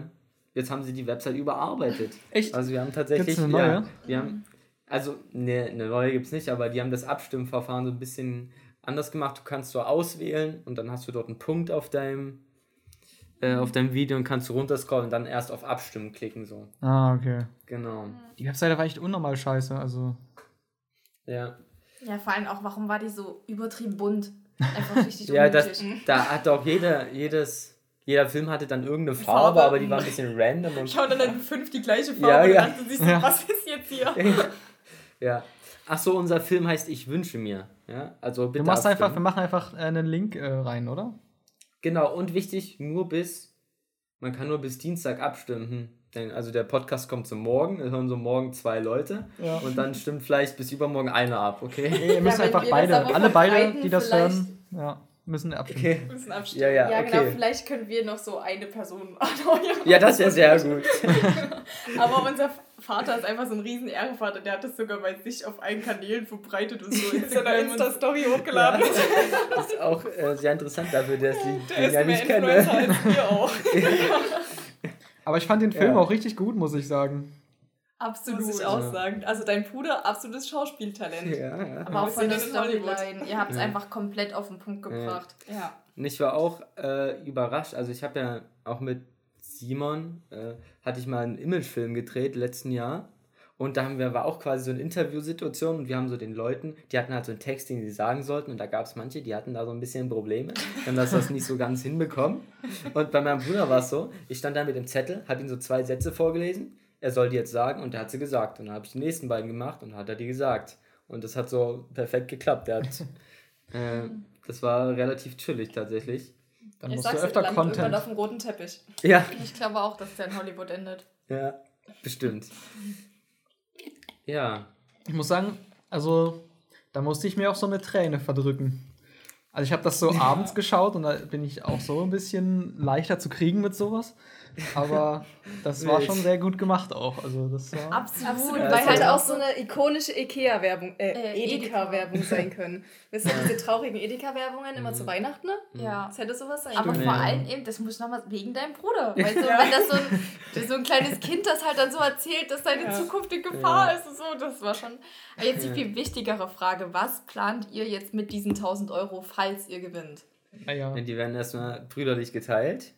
jetzt haben sie die Website überarbeitet. Echt? Also wir haben tatsächlich, Gibt's eine neue? ja, wir haben, Also, ne, eine neue gibt es nicht, aber die haben das Abstimmverfahren so ein bisschen anders gemacht. Du kannst so auswählen und dann hast du dort einen Punkt auf deinem, äh, auf deinem Video und kannst du runterscrollen und dann erst auf Abstimmen klicken. So. Ah, okay. Genau. Die Webseite war echt unnormal scheiße. Also, Ja. Ja, vor allem auch, warum war die so übertrieben bunt? Einfach richtig Ja, das, da hat auch jeder, jedes, jeder Film hatte dann irgendeine Farbe, Farbe. aber die war ein bisschen random und Schauen dann in fünf die gleiche Farbe Ja, und ja. dachten sich so, Ja. was ist jetzt hier? ja. Ach so, unser Film heißt Ich wünsche mir. Ja, also bitte du machst einfach, wir machen einfach äh, einen Link äh, rein, oder? Genau, und wichtig, nur bis, man kann nur bis Dienstag abstimmen. Denn, also der Podcast kommt zum Morgen, es hören so morgen zwei Leute Ja. und dann stimmt vielleicht bis übermorgen einer ab, okay? Nee, ihr müsst wenn einfach wir beide, alle beide, die das vielleicht- hören, ja, müssen abstimmen. Okay. Wir müssen abstimmen. Ja, ja, ja genau, okay. vielleicht können wir noch so eine Person. Ja, das wäre sehr gut. Aber unser Vater ist einfach so ein riesen Ehrenvater, der hat das sogar bei sich auf allen Kanälen verbreitet und so in seiner Insta-Story hochgeladen. Das ist auch äh, sehr interessant dafür, dass ich Der den ist ja mehr nicht Influencer kenne. als wir auch. Aber ich fand den Film Ja. auch richtig gut, muss ich sagen. Absolut. Muss ich Ja. auch sagen. Also dein Bruder, absolutes Schauspieltalent. Ja, ja. Aber auch von der. Storyline. Ihr habt es Ja. einfach komplett auf den Punkt gebracht. Ja. Und ich war auch äh, überrascht. Also ich habe ja auch mit Simon, äh, hatte ich mal einen Imagefilm gedreht letzten Jahr. Und da haben wir, war auch quasi so eine Interviewsituation und wir haben so den Leuten, die hatten halt so einen Text, den sie sagen sollten und da gab es manche, die hatten da so ein bisschen Probleme, haben das, das nicht so ganz hinbekommen. Und bei meinem Bruder war es so, ich stand da mit dem Zettel, habe ihm so zwei Sätze vorgelesen, er soll die jetzt sagen und er hat sie gesagt. Und dann habe ich die nächsten beiden gemacht und hat er die gesagt. Und das hat so perfekt geklappt. Der hat, äh, das war relativ chillig tatsächlich. Dann Ich musst du sag's dir, öfter landet irgendwann Content. auf dem roten Teppich. Ja, Ich glaube auch, dass der in Hollywood endet. ja, bestimmt. Ja, Ich muss sagen, also da musste ich mir auch so eine Träne verdrücken. Also ich habe das so abends geschaut und da bin ich auch so ein bisschen leichter zu kriegen mit sowas. Aber das war schon sehr gut gemacht auch. Also das war. Absolut. Weil das hätte war- auch so eine ikonische Ikea-Werbung, äh, Äh, Edeka-Werbung sein können. Wisst ihr, diese traurigen Edeka-Werbungen immer zu Weihnachten, ne? Ja. Das hätte sowas sein Aber können. vor allem eben, das muss ich nochmal wegen deinem Bruder. Weißt du, Ja. wenn das so ein, so ein kleines Kind das halt dann so erzählt, dass seine Ja. Zukunft in Gefahr Ja. ist und so, das war schon. Aber jetzt die viel wichtigere Frage: Was plant ihr jetzt mit diesen 1000 Euro, falls ihr gewinnt? Naja. die werden erstmal brüderlich geteilt.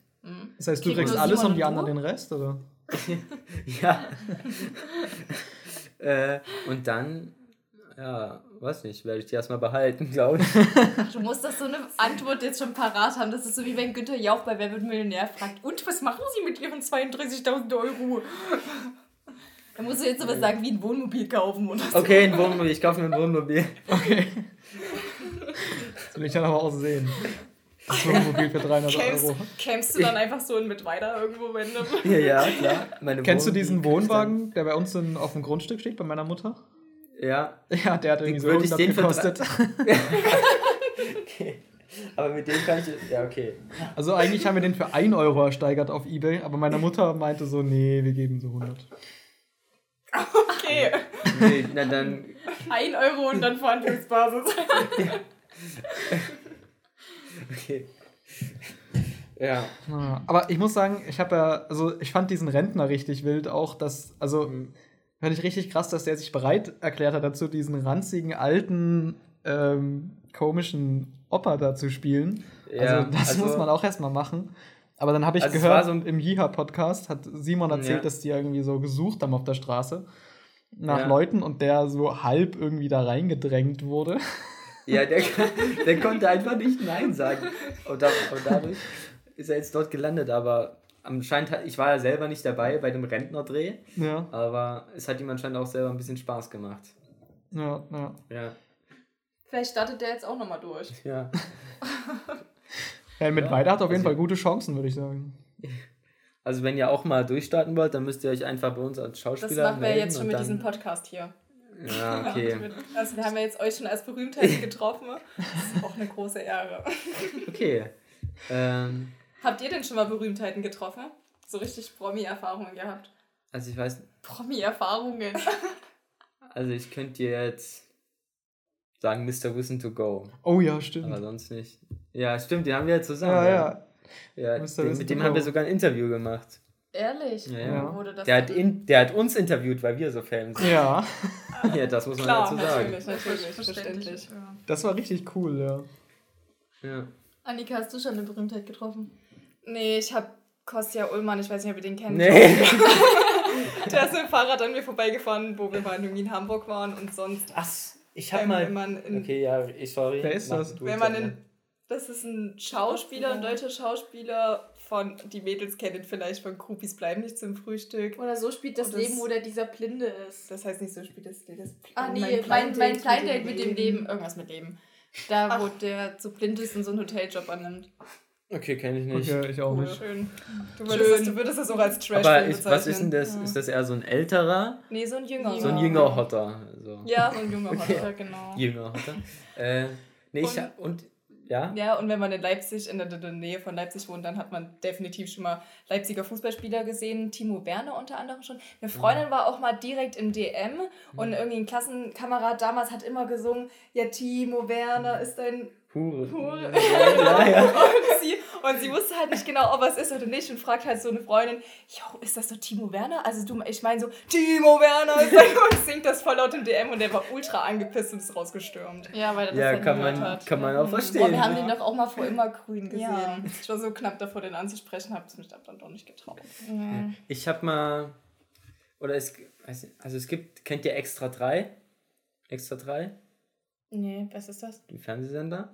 Das heißt, du kriegst alles Simon und die anderen du? den Rest, oder? Ja. äh, und dann, ja, weiß nicht, werde ich die erstmal behalten, glaube ich. Du musst das so eine Antwort jetzt schon parat haben. Das ist so wie wenn Günther Jauch bei Wer wird Millionär fragt: Und was machen Sie mit Ihren 32.000 Euro? Da musst du jetzt sowas sagen wie ein Wohnmobil kaufen oder so. Okay, ein Wohnmobil, ich kaufe mir ein Wohnmobil. Das will ich dann aber auch sehen. Das Wohnmobil für 300 Campst, Euro. campst du dann einfach so in mit weiter irgendwo random? Ja, ja, klar. Meine Kennst du Wohnmobil diesen Wohnwagen, der bei uns in, auf dem Grundstück steht, bei meiner Mutter? Ja, Ja, der hat irgendwie so würde ich 100 den gekostet. okay. Aber mit dem kann ich, ja, okay. Also eigentlich haben wir den für 1 Euro ersteigert auf Ebay, aber meine Mutter meinte so, nee, wir geben so 100. Okay, Nee, na dann, 1 Euro und dann Verhandlungsbasis. Okay. Ja, Aber ich muss sagen, ich habe ja, also ich fand diesen Rentner richtig wild auch, dass, also Mhm. fand ich richtig krass, dass der sich bereit erklärt hat dazu, diesen ranzigen, alten, ähm, komischen Opa da zu spielen. Ja, also das also- muss man auch erstmal machen. Aber dann habe ich Also gehört, so im Jiha-Podcast hat Simon erzählt, Ja. dass die irgendwie so gesucht haben auf der Straße nach Ja. Leuten und der so halb irgendwie da reingedrängt wurde. Ja der, der konnte einfach nicht Nein sagen. Und, da, und dadurch ist er jetzt dort gelandet, aber anscheinend, hat, ich war ja selber nicht dabei bei dem Rentnerdreh, Ja, aber es hat ihm anscheinend auch selber ein bisschen Spaß gemacht. ja, ja. Ja, Vielleicht startet der jetzt auch nochmal durch. ja. ja mit Ja, Weide hat auf jeden also- Fall gute Chancen, würde ich sagen. Also wenn ihr auch mal durchstarten wollt, dann müsst ihr euch einfach bei uns als Das Schauspieler machen wir melden jetzt schon mit diesem Podcast hier. Ja, okay. Also wir haben ja jetzt euch schon als Berühmtheit getroffen. Das ist auch eine große Ehre. Okay. Ähm, Habt ihr denn schon mal Berühmtheiten getroffen? So richtig Promi-Erfahrungen gehabt? also ich weiß, Promi-Erfahrungen. also ich könnte dir jetzt sagen Mr. Wissen to Go, Oh ja, stimmt. aber sonst nicht. Ja, stimmt, den haben wir ja zusammen. ja, ja. ja Mr. den, mit dem haben wir sogar ein Interview gemacht. Ehrlich? Ja, ja. Wurde das Der hat, in, der hat uns interviewt, weil wir so Fans sind. Ja, Ja, das muss man Klar, dazu sagen. natürlich, natürlich, verständlich. Das war richtig cool, ja. Ja. Annika, hast du schon eine Berühmtheit getroffen? Nee, ich habe Kostja Ullmann, ich weiß nicht, ob ihr den kennt. Nee. Der ist mit dem Fahrrad an mir vorbeigefahren, wo wir mal irgendwie in Hamburg waren und sonst. Ach, ich hab Ähm, mal. wenn man in- okay, ja, ich sorry. Wer ist das? Wenn man in, das ist ein Schauspieler, ein deutscher Schauspieler von, die Mädels kennen vielleicht von Groupies bleiben nicht zum Frühstück. Oder so spielt das, das- Leben, wo der dieser Blinde ist. Das heißt nicht so spielt das Lied. Das Ah, nee, mein, mein Blind Date mit dem Leben. Irgendwas mit Leben. Da, wo Ach. der so blind ist und so einen Hoteljob annimmt. Okay, kenne ich nicht. Okay, ich auch nicht. Schön. Du würdest, Schön. Das, du würdest das auch als Trash Aber ist, was ist denn das? Ja. Ist das eher so ein älterer, Nee, so ein Jünger. so ein Ja. jünger Hotter? So. Ja, so ein junger Okay. Hotter, genau. Jünger Hotter. Äh, nee, ich Und- hab, und ja? Ja, und wenn man in Leipzig, in der, der Nähe von Leipzig wohnt, dann hat man definitiv schon mal Leipziger Fußballspieler gesehen. Timo Werner unter anderem schon. Eine Freundin war auch mal direkt im DM und irgendwie ein Klassenkamerad damals hat immer gesungen, ja, Timo Werner ist ein Hure. Hure. Ja, ja. und, sie, und sie wusste halt nicht genau, ob es ist oder nicht und fragt halt so eine Freundin, jo, ist das doch Timo Werner? Also du, ich meine so, Timo Werner und singt das voll laut im DM und der war ultra angepisst und ist rausgestürmt. Ja, weil er das Ja, halt kann man, hat. kann man auch Boah, verstehen. wir haben Ja. den doch auch mal vor immer grün gesehen. Ja, ich war so knapp davor, den anzusprechen, habe es mich dann doch nicht getraut. Ja. Ich habe mal, oder es, also es gibt, kennt ihr Extra 3? Extra 3? Nee, was ist das? Den Fernsehsender?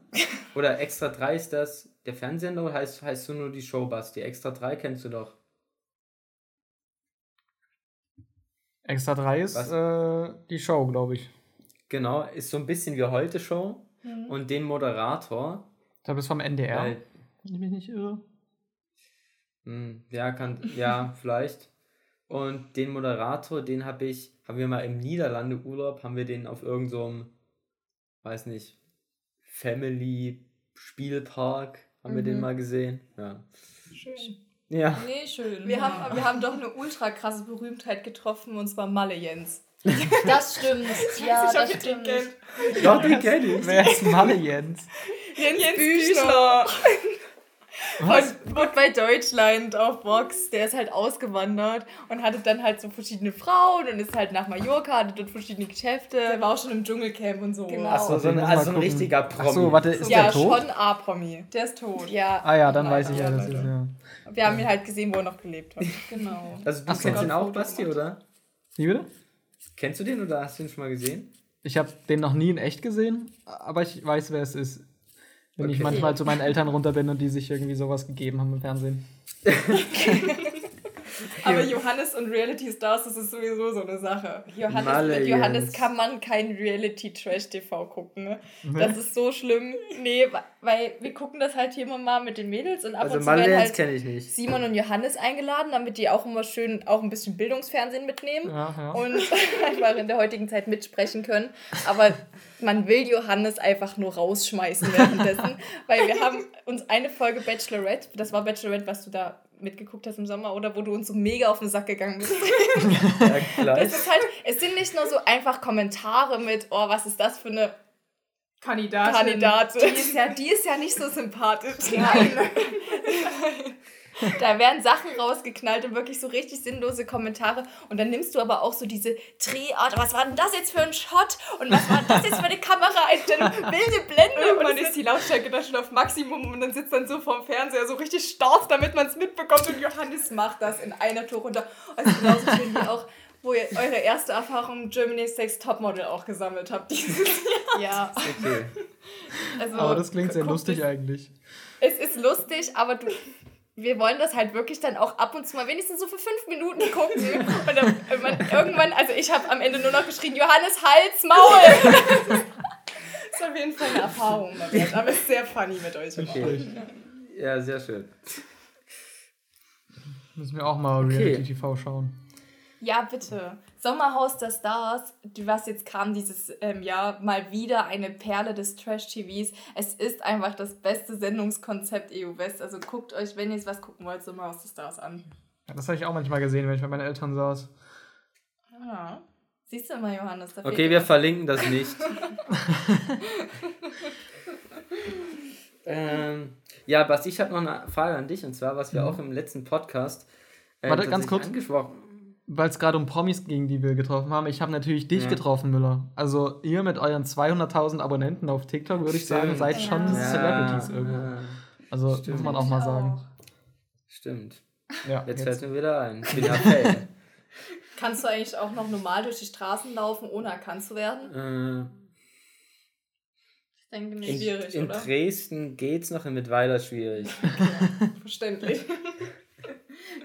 Oder Extra 3 ist das der Fernsehsender oder heißt, heißt du nur die Showbus? Die Extra 3 kennst du doch. Extra 3 ist Was? äh, die Show, glaube ich. Genau, ist so ein bisschen wie heute Show. Mhm. Und den Moderator, Da bist vom NDR. weil, Wenn ich mich nicht irre. hm, ja, kann, ja, vielleicht. Und den Moderator, den habe ich, haben wir mal im Niederlande Urlaub, haben wir den auf irgendeinem, so weiß nicht, Family Spielpark, haben wir den Mhm. mal gesehen. Ja. Schön. Ja. Nee, schön. Wir haben, wir haben doch eine ultra krasse Berühmtheit getroffen und zwar Malle Jens. Das stimmt. Ja, ich das stimmt. Doch, den kenn ich. Wer ist Malle Jens? Jens, Jens Büchner. Was? Und wurde bei Deutschland auf Box, der ist halt ausgewandert und hatte dann halt so verschiedene Frauen und ist halt nach Mallorca, hatte dort verschiedene Geschäfte. Der war auch schon im Dschungelcamp und so. Genau. Achso, so Den ein, also so ein richtiger Promi. Achso, warte, ist ja, der tot? schon A-Promi. Der ist tot. Ja. Ah ja, dann weiß ich ja, das ist ja. Wir haben ihn halt gesehen, wo er noch gelebt hat. Genau. Also du Ach so. kennst den auch, Basti, oder? Wie bitte? Kennst du den oder hast du ihn schon mal gesehen? Ich habe den noch nie in echt gesehen, aber ich weiß, wer es ist. Wenn ich Okay. manchmal zu meinen Eltern runter bin und die sich irgendwie sowas gegeben haben im Fernsehen. Aber Johannes und Reality Stars, das ist sowieso so eine Sache. Johannes, Malle mit Johannes Jens. kann man kein Reality-Trash-TV gucken. Ne? Nee. Das ist so schlimm. Nee, weil wir gucken das halt hier immer mal mit den Mädels und ab Also und zu werden Malens halt kenne ich nicht. Simon und Johannes eingeladen, damit die auch immer schön auch ein bisschen Bildungsfernsehen mitnehmen. Ja. Und einfach in der heutigen Zeit mitsprechen können. Aber man will Johannes einfach nur rausschmeißen währenddessen. weil wir haben uns eine Folge Bachelorette, das war Bachelorette, was du da mitgeguckt hast im Sommer, oder wo du uns so mega auf den Sack gegangen bist. Ja. Das ist halt, es sind nicht nur so einfach Kommentare mit, oh, was ist das für eine Kandidatin. Kandidatin. Die ist ja, die ist ja nicht so sympathisch. Nein. Da werden Sachen rausgeknallt und wirklich so richtig sinnlose Kommentare. Und dann nimmst du aber auch so diese Drehart. Was war denn das jetzt für ein Shot? Und was war das jetzt für eine Kameraeinstellung? Wilde Blende. Irgendwann ist die Lautstärke dann schon auf Maximum und dann sitzt dann so vorm Fernseher so richtig stark, damit man es mitbekommt. Und Johannes macht das in einer Tour runter. Also genauso schön wie auch wo ihr eure erste Erfahrung Germany's Next Topmodel auch gesammelt habt dieses Jahr. Ja. Okay. Also, aber das klingt sehr lustig es- eigentlich. Es ist lustig, aber du, wir wollen das halt wirklich dann auch ab und zu mal wenigstens so für fünf Minuten gucken. Und dann, irgendwann, irgendwann also ich habe am Ende nur noch geschrien, Johannes, Hals, Maul! das ist auf jeden Fall eine Erfahrung, aber es ist sehr funny mit euch. okay. Ja, sehr schön. Müssen wir auch mal Okay. Reality-TV schauen. Ja, bitte. Sommerhaus der Stars, die- was jetzt kam dieses ähm, Jahr, mal wieder eine Perle des Trash-TVs. Es ist einfach das beste Sendungskonzept EU West. Also guckt euch, wenn ihr jetzt was gucken wollt, Sommerhaus der Stars an. Ja, das habe ich auch manchmal gesehen, wenn ich bei meinen Eltern saß. Ja. Siehst du mal, Johannes? Da Okay, wir was. verlinken das nicht. ähm, ja, Basti, ich habe noch eine Frage an dich und zwar, was wir Mhm. auch im letzten Podcast äh, Warte, ganz kurz. Angesprochen. Weil es gerade um Promis ging, die wir getroffen haben. Ich habe natürlich dich Ja. getroffen, Müller. Also ihr mit euren 200.000 Abonnenten auf TikTok, würde ich sagen, seid schon Ja. Celebrities irgendwo. Also Stimmt. muss man auch mal sagen. stimmt. Ja, Jetzt, jetzt. fällt mir wieder ein. Ich bin ja Fan. Kannst du eigentlich auch noch normal durch die Straßen laufen, ohne erkannt zu werden? äh, Ich denke in, nicht schwierig, in oder? Dresden geht's noch, in Mittweida schwierig. Verständlich.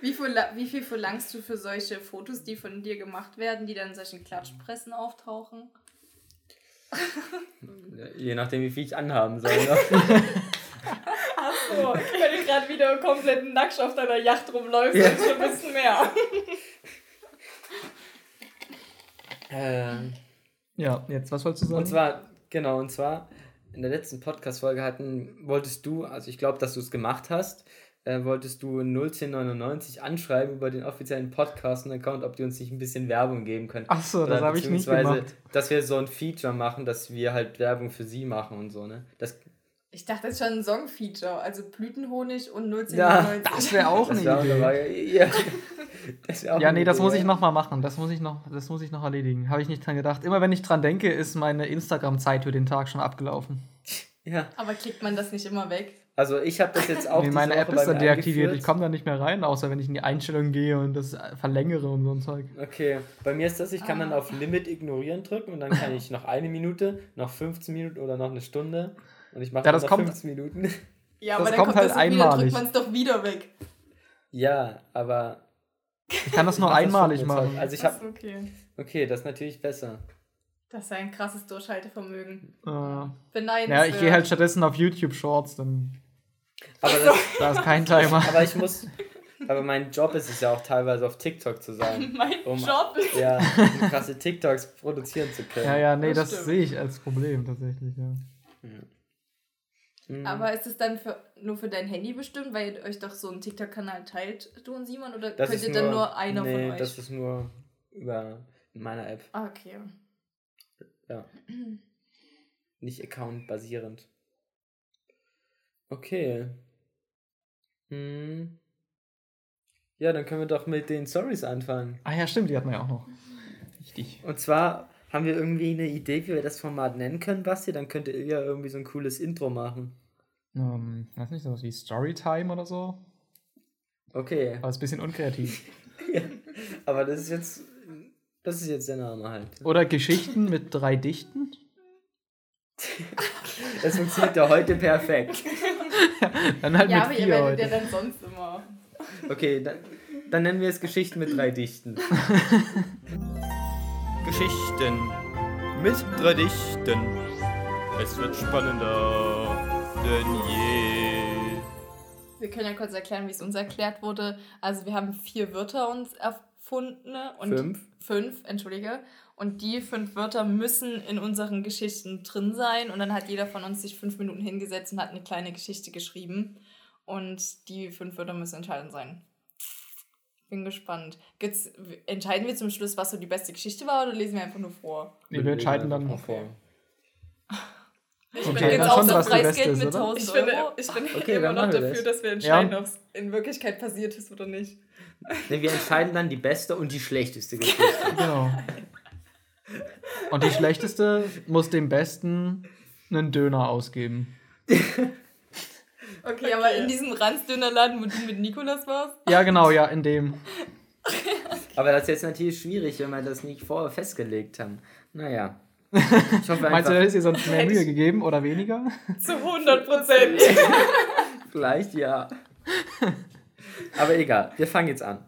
wie, viel, wie viel verlangst du für solche Fotos, die von dir gemacht werden, die dann in solchen Klatschpressen auftauchen? Je nachdem, wie viel ich anhaben soll. Ne? Achso, wenn du gerade wieder komplett nackt auf deiner Yacht rumläufst, Ja. dann schon ein bisschen mehr. ähm, Ja, jetzt, was wolltest du sagen? Und zwar, genau, und zwar in der letzten Podcast-Folge hatten, wolltest du, also ich glaube, dass du es gemacht hast, äh, wolltest du 01099 anschreiben über den offiziellen Podcast-Account, ob die uns nicht ein bisschen Werbung geben können. Ach so, das habe ich nicht gemacht. Dass wir so ein Feature machen, dass wir halt Werbung für sie machen und so, ne? Das, Ich dachte, das ist schon ein Song-Feature, also Blütenhonig und 01099. Ja, Das wäre auch dabei. Ja, das wär auch Ja, eine nee, das Idee, muss ich ja. noch mal machen. Das muss ich noch, das muss ich noch erledigen. Habe ich nicht dran gedacht. Immer wenn ich dran denke, ist meine Instagram-Zeit für den Tag schon abgelaufen. Ja, Aber kriegt man das nicht immer weg? Also ich habe das jetzt auch Nee, meine App ist dann deaktiviert. Ich komme da nicht mehr rein, außer wenn ich in die Einstellungen gehe und das verlängere und so ein Zeug. Okay, bei mir ist das, ich kann dann Ah. auf Limit ignorieren drücken und dann kann ich noch eine Minute, noch 15 Minuten oder noch eine Stunde und ich mache Ja, dann das noch kommt- 15 Minuten. Ja, Das aber dann kommt kommt, halt das doch wieder, einmalig. drückt man es doch wieder weg. Ja, aber Ich kann das nur das einmalig jetzt machen. halt. Also ich habe okay. okay, das ist natürlich besser. Das ist ein krasses Durchhaltevermögen. Äh, Beneidenswert. ja, ich gehe halt stattdessen auf YouTube Shorts, dann Aber, das, da ist kein Timer. aber ich muss aber mein Job ist es ja auch teilweise auf TikTok zu sein, Mein um- Job ist. ja, um krasse TikToks produzieren zu können. Ja, ja, nee, Das das sehe ich als Problem tatsächlich, ja. Mhm. Aber ist es dann für, nur für dein Handy bestimmt, weil ihr euch doch so einen TikTok-Kanal teilt, du und Simon? Oder das könnt ihr dann nur einer nee, von euch? das ist nur über meiner App, ah, okay. ja. Nicht Account basierend. Okay. Hm. Ja, dann können wir doch mit den Stories anfangen. Ah ja, stimmt, die hatten wir ja auch noch. Richtig. Und zwar haben wir irgendwie eine Idee, wie wir das Format nennen können, Basti. Dann könnte Ilja irgendwie so ein cooles Intro machen. Ähm, weiß nicht, sowas wie Storytime oder so. Okay. Aber ist ein bisschen unkreativ. Aber das ist jetzt. Das ist jetzt der Name halt. Oder Geschichten mit drei Dichten. Das funktioniert ja heute perfekt. Dann halt Ja, mit aber ihr vier werdet heute. ja dann sonst immer. Okay, dann, dann nennen wir es Geschichten mit drei Dichten. Geschichten mit drei Dichten. Es wird spannender denn je. Wir können ja kurz erklären, wie es uns erklärt wurde. Also wir haben vier Wörter uns erfunden. Und Fünf. Fünf, entschuldige. Und die fünf Wörter müssen in unseren Geschichten drin sein. Und dann hat jeder von uns sich fünf Minuten hingesetzt und hat eine kleine Geschichte geschrieben. Und die fünf Wörter müssen entscheidend sein. Bin gespannt. Gibt's, entscheiden wir zum Schluss, was so die beste Geschichte war, oder lesen wir einfach nur vor? Nee, wir entscheiden dann. Mal vor. Ich Okay, bin jetzt auch beste Preisgeld mit oder? 1000 Ich Euro. ich finde Okay, immer noch dafür, das. dass wir entscheiden, Ja. ob es in Wirklichkeit passiert ist oder nicht. Nee, wir entscheiden dann die beste und die schlechteste Geschichte. Genau. Und die schlechteste muss dem Besten einen Döner ausgeben. Okay, aber in diesem Ranzdönerladen, wo du mit Nikolas warst? Ja, genau, ja, in dem. Aber das ist jetzt natürlich schwierig, wenn wir das nicht vorher festgelegt haben. Naja. Ich hoffe Meinst du, ist ihr sonst mehr Mühe gegeben oder weniger? Zu 100 Prozent. vielleicht ja. Aber egal, wir fangen jetzt an.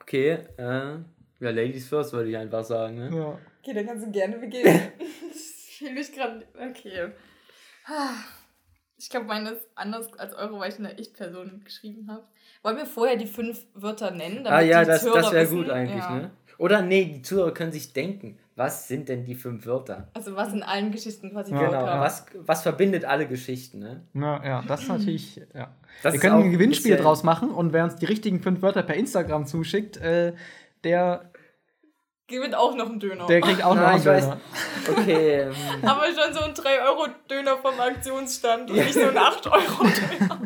Okay, äh, ja, Ladies first würde ich einfach sagen, ne? Ja. Okay, dann kannst du gerne beginnen. ich fühle mich gerade. Okay. Ich glaube, meine ist anders als eure, weil ich eine Ich-Person geschrieben habe. Wollen wir vorher die fünf Wörter nennen? Ah ja, die das, das wäre gut eigentlich, Ja. ne? Oder nee, die Zuhörer können sich denken, was sind denn die fünf Wörter? Also was in allen Geschichten quasi Ja, Genau, was, was verbindet alle Geschichten, ne? Na, ja, das ist natürlich. Ja. Das Wir können ein Gewinnspiel draus machen und wer uns die richtigen fünf Wörter per Instagram zuschickt, äh, der, Gewinnt auch noch einen Döner. der kriegt auch noch Nein, einen ich weiß- Döner. Okay, ähm, Aber schon so ein 3-Euro-Döner vom Aktionsstand und nicht so ein 8-Euro-Döner.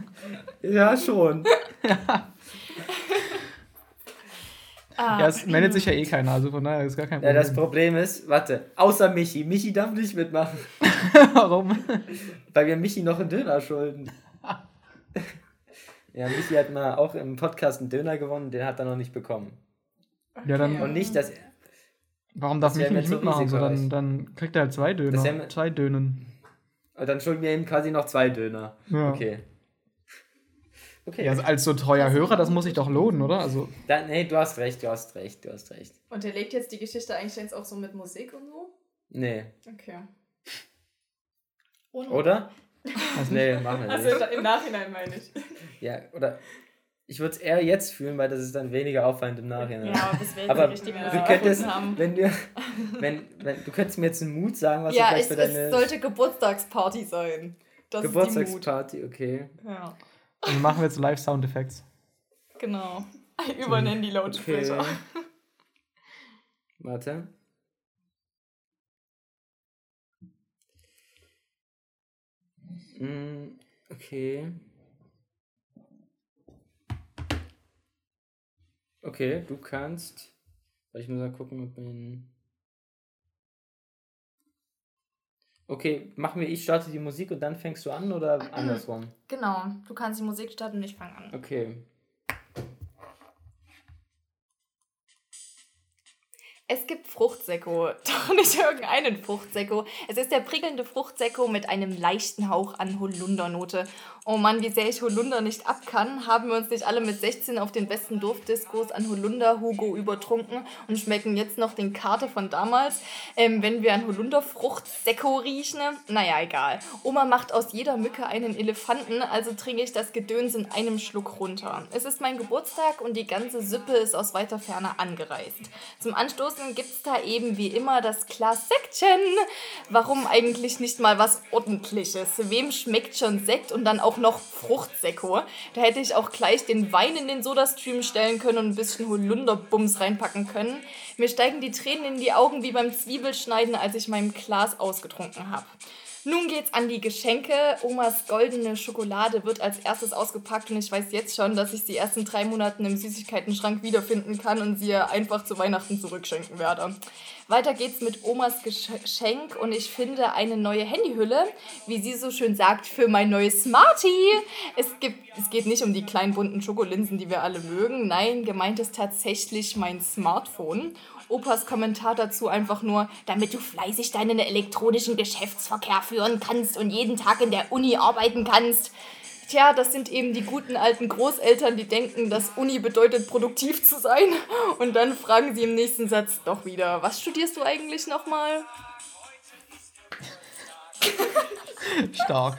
ja schon. Ah. Ja, es meldet sich ja eh keiner, also von daher ist gar kein Ja, Problem. das Problem ist, warte, außer Michi. Michi darf nicht mitmachen, Warum? weil wir Michi noch einen Döner schulden. ja, Michi hat mal auch im Podcast einen Döner gewonnen, den hat er noch nicht bekommen. Ja, dann, Und nicht, dass warum darf das mich wär mir nicht mitmachen? So, dann, dann kriegt er halt zwei Döner. Zwei Dönen. dann schulden wir ihm quasi noch zwei Döner. Ja. Okay. Okay. Ja, also als so treuer Hörer, das muss sich doch lohnen, oder? Also, Dann, nee, du hast recht, du hast recht, du hast recht. Und er legt jetzt die Geschichte Einsteins auch so mit Musik und so? Nee. Okay. Oder? nee, machen wir Also nicht. im Nachhinein meine ich. Ja, oder ich würde es eher jetzt fühlen, weil das ist dann weniger auffallend im Nachhinein. Ja, aber jetzt Aber die richtige du könntest, haben. wenn du, wenn, wenn, du könntest mir jetzt einen Mut sagen, was du Ja, vielleicht es, für deine es sollte Geburtstagsparty sein. Das ist die Mut. Geburtstagsparty, okay. Ja, dann machen wir jetzt Live-Soundeffekte. genau. Über einen Handy-Lautsprecher. Okay. Warte. Mm, Okay. Okay, du kannst. Ich muss mal gucken, ob mein. Okay, machen wir, ich starte die Musik und dann fängst du an oder andersrum? Genau, du kannst die Musik starten und ich fange an. Okay. Es gibt Fruchtsäcko, doch nicht irgendeinen Fruchtsäcko. Es ist der prickelnde Fruchtsäcko mit einem leichten Hauch an Holundernote. Oh Mann, wie sehr ich Holunder nicht ab kann, haben wir uns nicht alle mit 16 auf den besten Dorfdiskos an Holunder Hugo übertrunken und schmecken jetzt noch den Kater von damals, ähm, wenn wir an Holunderfruchtsäcko riechen. Naja, egal. Oma macht aus jeder Mücke einen Elefanten, also trinke ich das Gedöns in einem Schluck runter. Es ist mein Geburtstag und die ganze Sippe ist aus weiter Ferne angereist. Zum Anstoßen gibt's da eben wie immer das Glas Sektchen. Warum eigentlich nicht mal was Ordentliches? Wem schmeckt schon Sekt und dann auch noch Fruchtsäcko? Da hätte ich auch gleich den Wein in den Sodastream stellen können und ein bisschen Holunderbums reinpacken können. Mir steigen die Tränen in die Augen wie beim Zwiebelschneiden, als ich mein Glas ausgetrunken habe. Nun geht's an die Geschenke. Omas goldene Schokolade wird als erstes ausgepackt und ich weiß jetzt schon, dass ich sie erst in drei Monaten im Süßigkeitenschrank wiederfinden kann und sie ihr einfach zu Weihnachten zurückschenken werde. Weiter geht's mit Omas Geschenk und ich finde eine neue Handyhülle, wie sie so schön sagt, für mein neues Smartie. Es, gibt, es geht nicht um die kleinen bunten Schokolinsen, die wir alle mögen. Nein, gemeint ist tatsächlich mein Smartphone. Opas Kommentar dazu einfach nur, damit du fleißig deinen elektronischen Geschäftsverkehr führen kannst und jeden Tag in der Uni arbeiten kannst. Tja, das sind eben die guten alten Großeltern, die denken, dass Uni bedeutet, produktiv zu sein. Und dann fragen sie im nächsten Satz doch wieder, was studierst du eigentlich nochmal? Stark.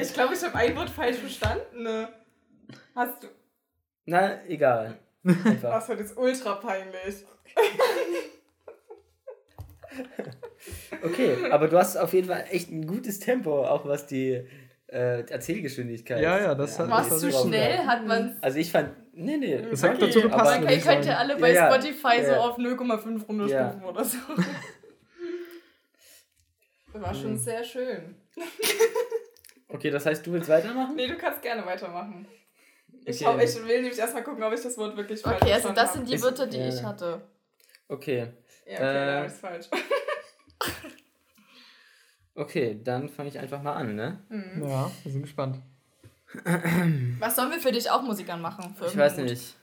Ich glaube, ich habe ein Wort falsch verstanden. Ne? Hast du. Na, egal. Einfach. Das ist ultra peinlich. Okay, aber du hast auf jeden Fall echt ein gutes Tempo, auch was die äh, Erzählgeschwindigkeit. Ja, ja, das hat- angeht. das Warst du schnell? gehabt. Hat man Also ich fand, nee, nee. Das hat Okay, dazu gepasst, aber- ich könnte sagen. alle bei Ja, ja. Spotify so Ja. auf 0,5 runterstufen Ja. oder so. War schon Mhm. sehr schön. Okay, das heißt, du willst weitermachen? Nee, du kannst gerne weitermachen. Ich, Okay. hau- ich will nämlich erstmal gucken, ob ich das Wort wirklich falsch Okay, also das sind die Ist- Wörter, die ja. ich hatte. Okay. Ja, okay, äh, da habe ich falsch. Okay, dann fange ich einfach mal an, ne? Ja, wir sind gespannt. Was sollen wir für dich auch Musik anmachen? Für Ich weiß Mut? nicht.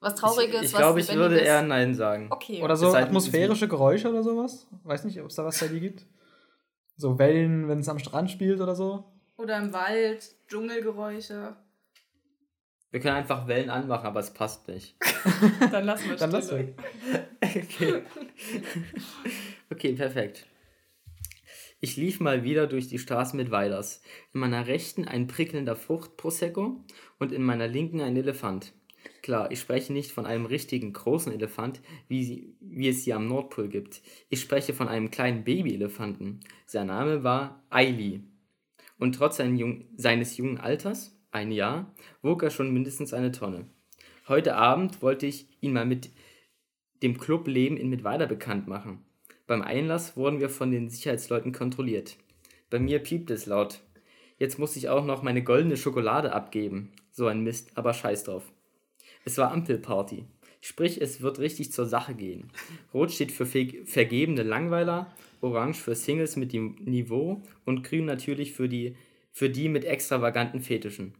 Was Trauriges, ich ich was glaube, ich würde eher Nein sagen. Okay. Oder so atmosphärische Geräusche oder sowas. Weiß nicht, ob es da was bei dir gibt. So Wellen, wenn es am Strand spielt oder so. Oder im Wald, Dschungelgeräusche. Wir können einfach Wellen anmachen, aber es passt nicht. Dann lassen wir Dann lass Stille. weg. Okay. Okay, perfekt. Ich lief mal wieder durch die Straßen mit Weilers. In meiner rechten ein prickelnder Frucht-Prosecco und in meiner linken ein Elefant. Klar, ich spreche nicht von einem richtigen großen Elefant, wie, sie, wie es sie am Nordpol gibt. Ich spreche von einem kleinen Babyelefanten. Sein Name war Eili. Und trotz sein jung, seines jungen Alters, ein Jahr, wog er schon mindestens eine Tonne. Heute Abend wollte ich ihn mal mit dem Clubleben in Mittweida bekannt machen. Beim Einlass wurden wir von den Sicherheitsleuten kontrolliert. Bei mir piept es laut. Jetzt muss ich auch noch meine goldene Schokolade abgeben. So ein Mist, aber scheiß drauf. Es war Ampelparty. Sprich, es wird richtig zur Sache gehen. Rot steht für ver vergebene Langweiler, Orange für Singles mit dem Niveau und Grün natürlich für die, für die mit extravaganten Fetischen.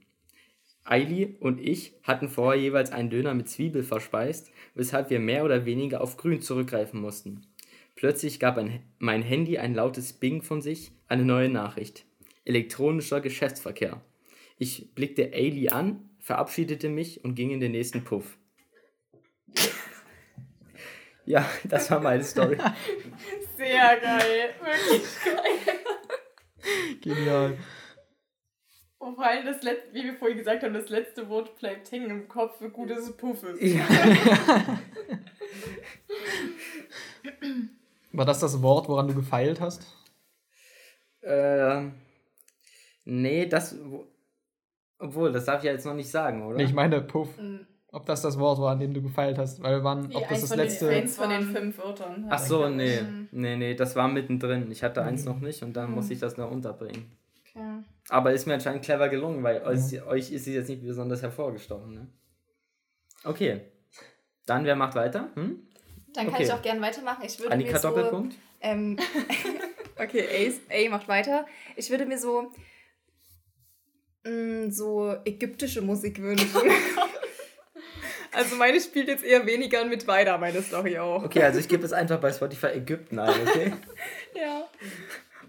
Eili und ich hatten vorher jeweils einen Döner mit Zwiebel verspeist, weshalb wir mehr oder weniger auf Grün zurückgreifen mussten. Plötzlich gab ein, mein Handy ein lautes Bing von sich, eine neue Nachricht. Elektronischer Geschäftsverkehr. Ich blickte Ailey an, verabschiedete mich und ging in den nächsten Puff. ja, das war meine Story. Sehr geil. Wirklich geil. Genial. Und vor allem das letzte, wie wir vorhin gesagt haben, das letzte Wort bleibt hängen im Kopf, wie gut es Puff ist. Ja. War das das Wort, woran du gefeilt hast? Ähm, nee, das. Obwohl, das darf ich ja jetzt noch nicht sagen, oder? Nee, ich meine Puff. Mhm. Ob das das Wort war, an dem du gefeilt hast, weil wir waren, ob das eins das von den- letzte. Eins von den fünf Wörtern. Ach so, nee. Mhm. Nee, nee, das war mittendrin. Ich hatte eins noch nicht und dann Mhm. muss ich das noch unterbringen. Aber ist mir anscheinend clever gelungen, weil euch, euch ist sie jetzt nicht besonders hervorgestochen, ne? Okay. Dann, wer macht weiter? Hm? Dann kann Okay. ich auch gern weitermachen. Ich würde Annika mir so, Doppelpunkt? ähm, okay, A, A macht weiter. Ich würde mir so mh, so ägyptische Musik wünschen. Also meine spielt jetzt eher weniger mit weiter, meine Story auch. Okay, also ich gebe es einfach bei Spotify Ägypten ein, okay? Ja.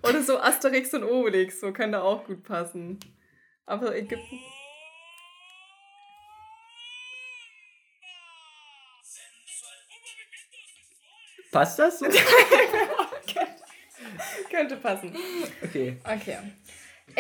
Oder so Asterix und Obelix, so könnte auch gut passen. Aber Ägypten. Passt das so? Könnte passen. Okay. Okay.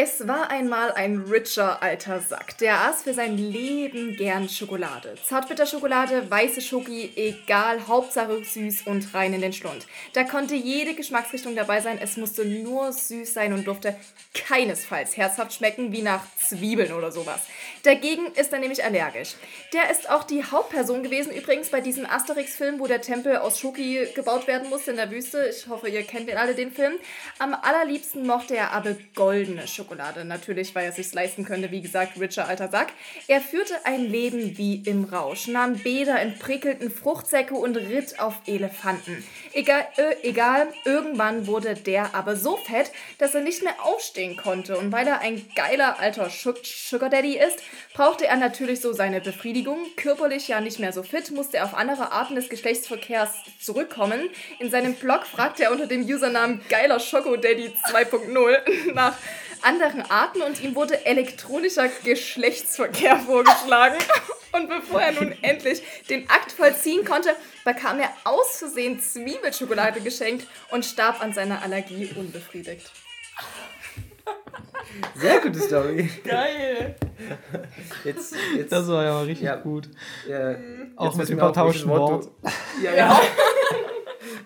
Es war einmal ein richer alter Sack, der aß für sein Leben gern Schokolade. Zartbitterschokolade, weiße Schoki, egal, Hauptsache süß und rein in den Schlund. Da konnte jede Geschmacksrichtung dabei sein, es musste nur süß sein und durfte keinesfalls herzhaft schmecken wie nach Zwiebeln oder sowas. Dagegen ist er nämlich allergisch. Der ist auch die Hauptperson gewesen übrigens bei diesem Asterix-Film, wo der Tempel aus Schoki gebaut werden musste in der Wüste. Ich hoffe, ihr kennt den alle, den Film. Am allerliebsten mochte er aber goldene Schokolade. Natürlich, weil er sich leisten könnte, wie gesagt, richer alter Sack. Er führte ein Leben wie im Rausch, nahm Bäder in prickelnden Fruchtsäcke und ritt auf Elefanten. Egal, äh, egal, irgendwann wurde der aber so fett, dass er nicht mehr aufstehen konnte. Und weil er ein geiler alter Sug- Sugar Daddy ist, brauchte er natürlich so seine Befriedigung. Körperlich ja nicht mehr so fit, musste er auf andere Arten des Geschlechtsverkehrs zurückkommen. In seinem Blog fragte er unter dem Usernamen Geiler Schoko Daddy 2.0 nach anderen Arten und ihm wurde elektronischer Geschlechtsverkehr vorgeschlagen. Und bevor er nun endlich den Akt vollziehen konnte, bekam er aus Versehen Zwiebelschokolade geschenkt und starb an seiner Allergie unbefriedigt. Sehr gute Story. Geil. Jetzt, jetzt, Das war ja richtig Ja. gut. äh, Auch mit welches übertauschtem Wort du- Ja, ja.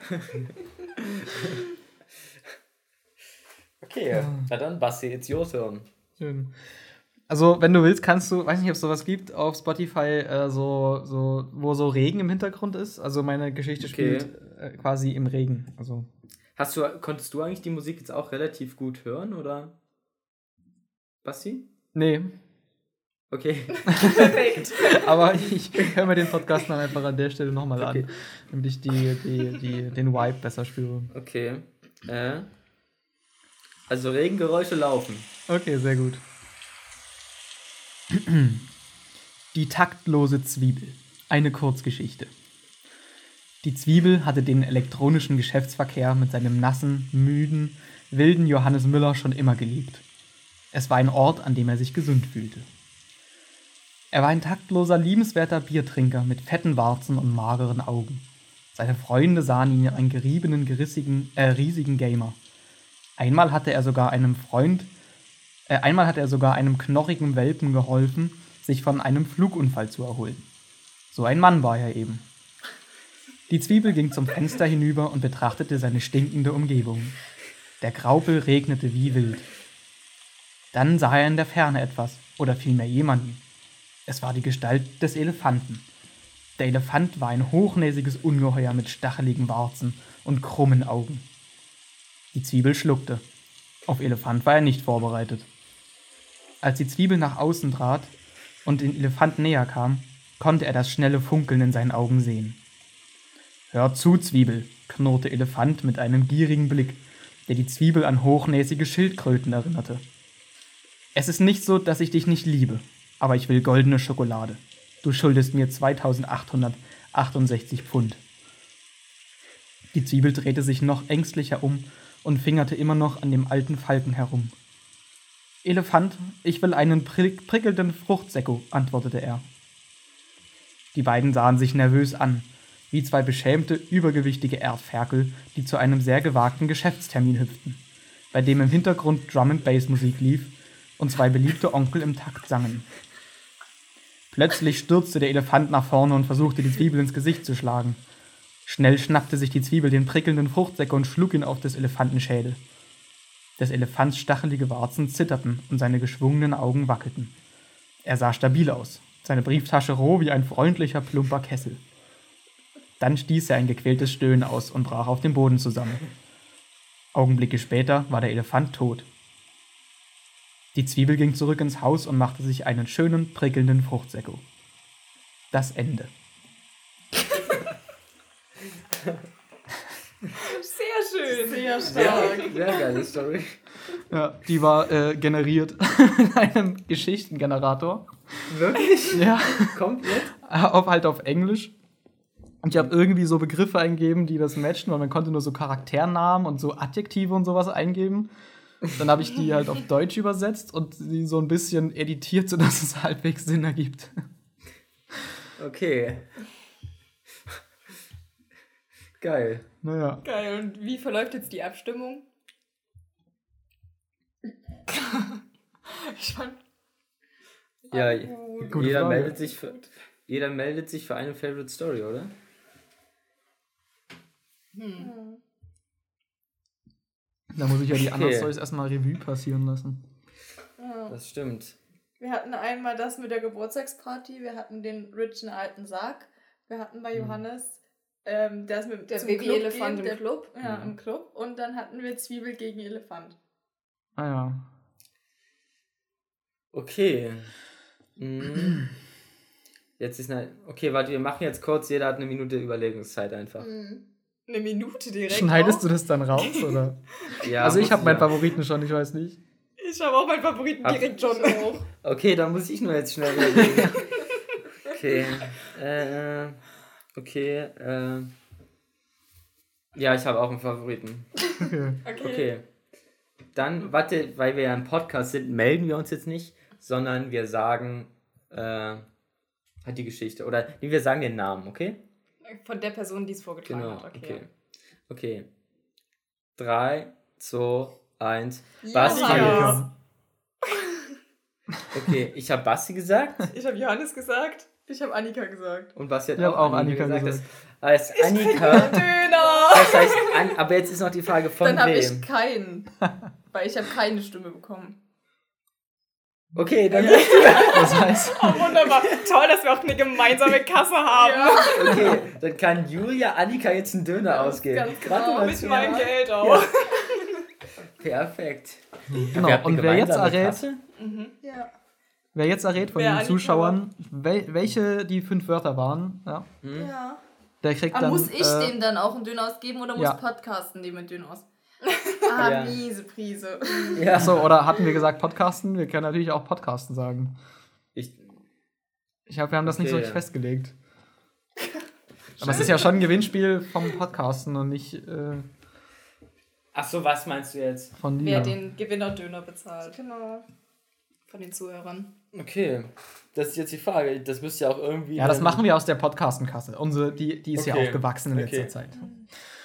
okay, na dann, Basti, it's your turn. Schön. Also, wenn du willst, kannst du, weiß nicht, ob es sowas gibt, auf Spotify, äh, so, so, wo so Regen im Hintergrund ist. Also, meine Geschichte Okay. spielt äh, quasi im Regen. Also, Hast du, konntest du eigentlich die Musik jetzt auch relativ gut hören, oder? Basti? nee. Okay. Perfekt. Aber ich höre mir den Podcast dann einfach an der Stelle nochmal Okay. an, damit ich die, die, die, den Vibe besser spüre. Okay. Äh. Also Regengeräusche laufen. Okay, sehr gut. Die taktlose Zwiebel. Eine Kurzgeschichte. Die Zwiebel hatte den elektronischen Geschäftsverkehr mit seinem nassen, müden, wilden Johannes Müller schon immer geliebt. Es war ein Ort, an dem er sich gesund fühlte. Er war ein taktloser, liebenswerter Biertrinker mit fetten Warzen und mageren Augen. Seine Freunde sahen ihn einen geriebenen, gerissigen, äh, riesigen Gamer. Einmal hatte er sogar einem Freund, äh, einmal hat er sogar einem knorrigen Welpen geholfen, sich von einem Flugunfall zu erholen. So ein Mann war er eben. Die Zwiebel ging zum Fenster hinüber und betrachtete seine stinkende Umgebung. Der Graupel regnete wie wild. Dann sah er in der Ferne etwas, oder vielmehr jemanden. Es war die Gestalt des Elefanten. Der Elefant war ein hochnäsiges Ungeheuer mit stacheligen Warzen und krummen Augen. Die Zwiebel schluckte. Auf Elefant war er nicht vorbereitet. Als die Zwiebel nach außen trat und den Elefant näher kam, konnte er das schnelle Funkeln in seinen Augen sehen. Hör zu, Zwiebel, knurrte Elefant mit einem gierigen Blick, der die Zwiebel an hochnäsige Schildkröten erinnerte. Es ist nicht so, dass ich dich nicht liebe, aber ich will goldene Schokolade. Du schuldest mir 2868 Pfund. Die Zwiebel drehte sich noch ängstlicher um und fingerte immer noch an dem alten Falken herum. Elefant, ich will einen prick prickelnden Fruchtsäcko, antwortete er. Die beiden sahen sich nervös an, wie zwei beschämte, übergewichtige Erdferkel, die zu einem sehr gewagten Geschäftstermin hüpften, bei dem im Hintergrund Drum and Bass Musik lief und zwei beliebte Onkel im Takt sangen. Plötzlich stürzte der Elefant nach vorne und versuchte, die Zwiebel ins Gesicht zu schlagen. Schnell schnappte sich die Zwiebel den prickelnden Fruchtsäcke und schlug ihn auf des Elefanten Schädel. Des Elefants stachelige Warzen zitterten und seine geschwungenen Augen wackelten. Er sah stabil aus, seine Brieftasche roh wie ein freundlicher, plumper Kessel. Dann stieß er ein gequältes Stöhnen aus und brach auf dem Boden zusammen. Augenblicke später war der Elefant tot. Die Zwiebel ging zurück ins Haus und machte sich einen schönen, prickelnden Fruchtsäcko. Das Ende. Sehr schön. Sehr Sehr, sehr geile Story. Ja, die war äh, generiert in einem Geschichtengenerator. Wirklich? Ja, Komplett? auf, halt auf Englisch. Und ich habe irgendwie so Begriffe eingegeben, die das matchen, weil man konnte nur so Charakternamen und so Adjektive und sowas eingeben. Dann habe ich die halt auf Deutsch übersetzt und sie so ein bisschen editiert, sodass es halbwegs Sinn ergibt. Okay. Geil. Naja. Geil. Und wie verläuft jetzt die Abstimmung? ich fand. Ja, gut. Gute jeder Frage. meldet, sich für, jeder meldet sich für eine Favorite Story, oder? Hm. Da muss ich ja die anderen Okay. Storys erstmal Revue passieren lassen. Ja. Das stimmt. Wir hatten einmal das mit der Geburtstagsparty, wir hatten den richen alten Sarg, wir hatten bei Johannes ähm, das mit Der zum Baby-Elefant gehen, im der- Club. Ja, Mhm. im Club. Und dann hatten wir Zwiebel gegen Elefant. Ah ja. Okay. Mhm. Jetzt ist eine. Okay, warte, wir machen jetzt kurz. Jeder hat eine Minute Überlegungszeit einfach. Mhm. Eine Minute direkt. Schneidest auch. du das dann raus, oder? Ja, also ich muss habe meinen ja. Favoriten schon, ich weiß nicht. Ich habe auch meinen Favoriten Hab- direkt schon. Okay, dann muss ich nur jetzt schnell überlegen. okay. Äh, okay. Äh, ja, ich habe auch einen Favoriten. Okay. Okay. Dann, warte, weil wir ja im Podcast sind, melden wir uns jetzt nicht, sondern wir sagen äh, halt die Geschichte. Oder nee, wir sagen den Namen, okay? Von der Person, die es vorgetragen Genau. hat. Okay. Okay. Okay. Drei, zwei, eins. Basti. Ja. Okay, ich habe Basti gesagt Ich habe Johannes gesagt. Ich habe Annika gesagt. und Basti hat Ich hab auch Annika Das gesagt. heißt Annika. Döner! Das heißt, an, aber jetzt ist noch die Frage von Dann habe ich keinen. Weil ich habe keine Stimme bekommen. Okay, dann Das heißt, Oh, wunderbar. Toll, dass wir auch eine gemeinsame Kasse haben. okay, dann kann Julia Annika jetzt einen Döner ausgeben. ganz genau, Mit meinem Geld auch. Perfekt. genau. Und wer jetzt errät, Kasse? Ja. Wer jetzt errät von Wer den Zuschauern, wel, welche die fünf Wörter waren, ja, ja. der kriegt Aber dann. muss ich äh, dem dann auch einen Döner ausgeben oder muss ja. Podcasten dem einen Döner aus? Ah, Ja. miese Prise. Ja. Achso, oder hatten wir gesagt Podcasten? Wir können natürlich auch Podcasten sagen. Ich, Ich glaube, wir haben das nicht so Okay. richtig festgelegt. Aber es ist ja schon ein Gewinnspiel vom Podcasten und nicht äh, ach so, was meinst du jetzt? von Wer dir. den Gewinner-Döner bezahlt. Genau. Von den Zuhörern. Okay, das ist jetzt die Frage. Das müsste ja auch irgendwie. Ja, das machen wir aus der Podcastenkasse. Unsere, die, die ist ja Okay. auch gewachsen in letzter Okay. Zeit.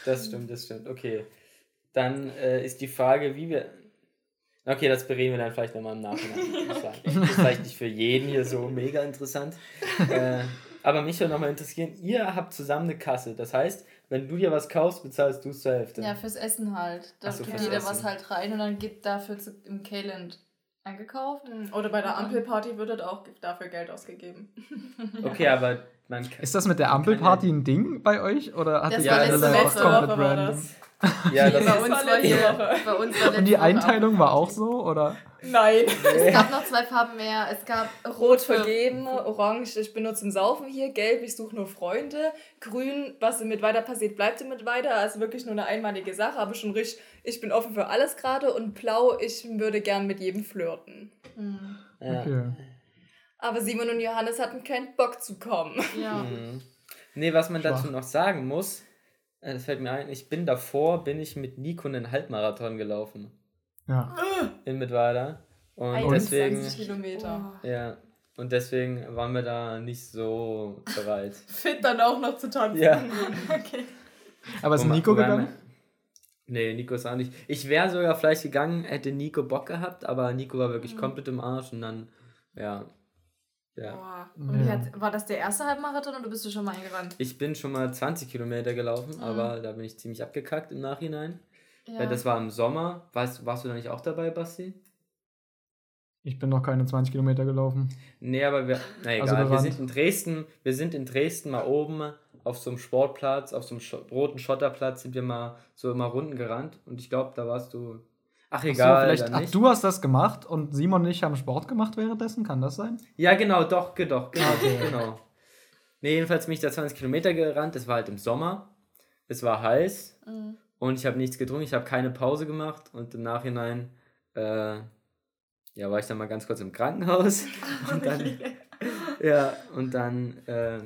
Das stimmt, das stimmt. Okay. Dann äh, ist die Frage, wie wir. Okay, das bereden wir dann vielleicht nochmal im Nachhinein. Das ist vielleicht nicht für jeden hier so mega interessant. äh, aber mich würde nochmal interessieren, ihr habt zusammen eine Kasse. Das heißt, wenn du dir was kaufst, bezahlst du es zur Hälfte. Ja, fürs Essen halt. Da so, tut jeder Essen. was halt rein und dann gibt dafür zu, im K-Land eingekauft. Oder bei der Ampelparty wird halt auch dafür Geld ausgegeben. Okay, aber man kann. Ist das mit der Ampelparty ein Ding bei euch? Oder hat Das war das letzte Woche. war das. Ja, das bei ist uns war letzte Woche. bei uns war Und die Woche Einteilung war auch so, oder? Nein. Es gab noch zwei Farben mehr. Es gab Rot vergeben, orange, ich bin nur zum Saufen hier, gelb, ich suche nur Freunde, grün, was mit weiter passiert, bleibt mit weiter. Also wirklich nur eine einmalige Sache, aber schon richtig, ich bin offen für alles gerade und blau, ich würde gern mit jedem flirten. Ja. Okay. Aber Simon und Johannes hatten keinen Bock zu kommen. Ja. Mhm. Nee, was man Schwach. dazu noch sagen muss, das fällt mir ein, ich bin davor, bin ich mit Nico einen Halbmarathon gelaufen. Ja. In Mittweida. Und 21 deswegen, Kilometer. ja, und deswegen waren wir da nicht so bereit. Fit dann auch noch zu tanzen. Ja. okay. Aber ist Wobei- Nico gegangen? Nee, Nico ist auch nicht. Ich wäre sogar vielleicht gegangen, hätte Nico Bock gehabt, aber Nico war wirklich komplett im Arsch und dann, ja. Ja. Boah. Und Ja. hat, war das der erste Halbmarathon oder bist du schon mal eingerannt? Ich bin schon mal 20 Kilometer gelaufen, aber da bin ich ziemlich abgekackt im Nachhinein. Ja. Das war im Sommer. Warst, warst du da nicht auch dabei, Basti? Ich bin noch keine 20 Kilometer gelaufen. Nee, aber wir. Na egal, Also wir sind in Dresden, wir sind in Dresden mal oben auf so einem Sportplatz, auf so einem roten Schotterplatz sind wir mal so immer Runden gerannt und ich glaube, da warst du. Ach Ach so, egal, vielleicht, ach, du hast das gemacht und Simon und ich haben Sport gemacht währenddessen, kann das sein? Ja, genau, doch, doch, genau, Okay. genau. Nee, jedenfalls bin ich da 20 Kilometer gerannt, es war halt im Sommer, es war heiß Mhm. und ich habe nichts getrunken, ich habe keine Pause gemacht und im Nachhinein, äh, ja, war ich dann mal ganz kurz im Krankenhaus und dann, ja, und dann, äh,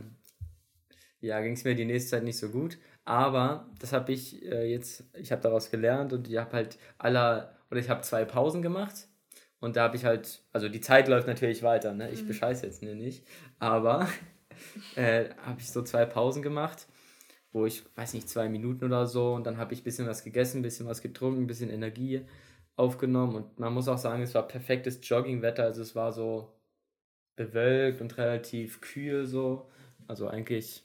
ja, ging es mir die nächste Zeit nicht so gut, aber das habe ich äh, jetzt, ich habe daraus gelernt und ich habe halt aller, oder ich habe zwei Pausen gemacht und da habe ich halt, also die Zeit läuft natürlich weiter, ne? ich bescheiße jetzt nicht, aber äh, habe ich so zwei Pausen gemacht, wo ich, weiß nicht, zwei Minuten oder so und dann habe ich ein bisschen was gegessen, ein bisschen was getrunken, ein bisschen Energie aufgenommen und man muss auch sagen, es war perfektes Joggingwetter, also es war so bewölkt und relativ kühl so, also eigentlich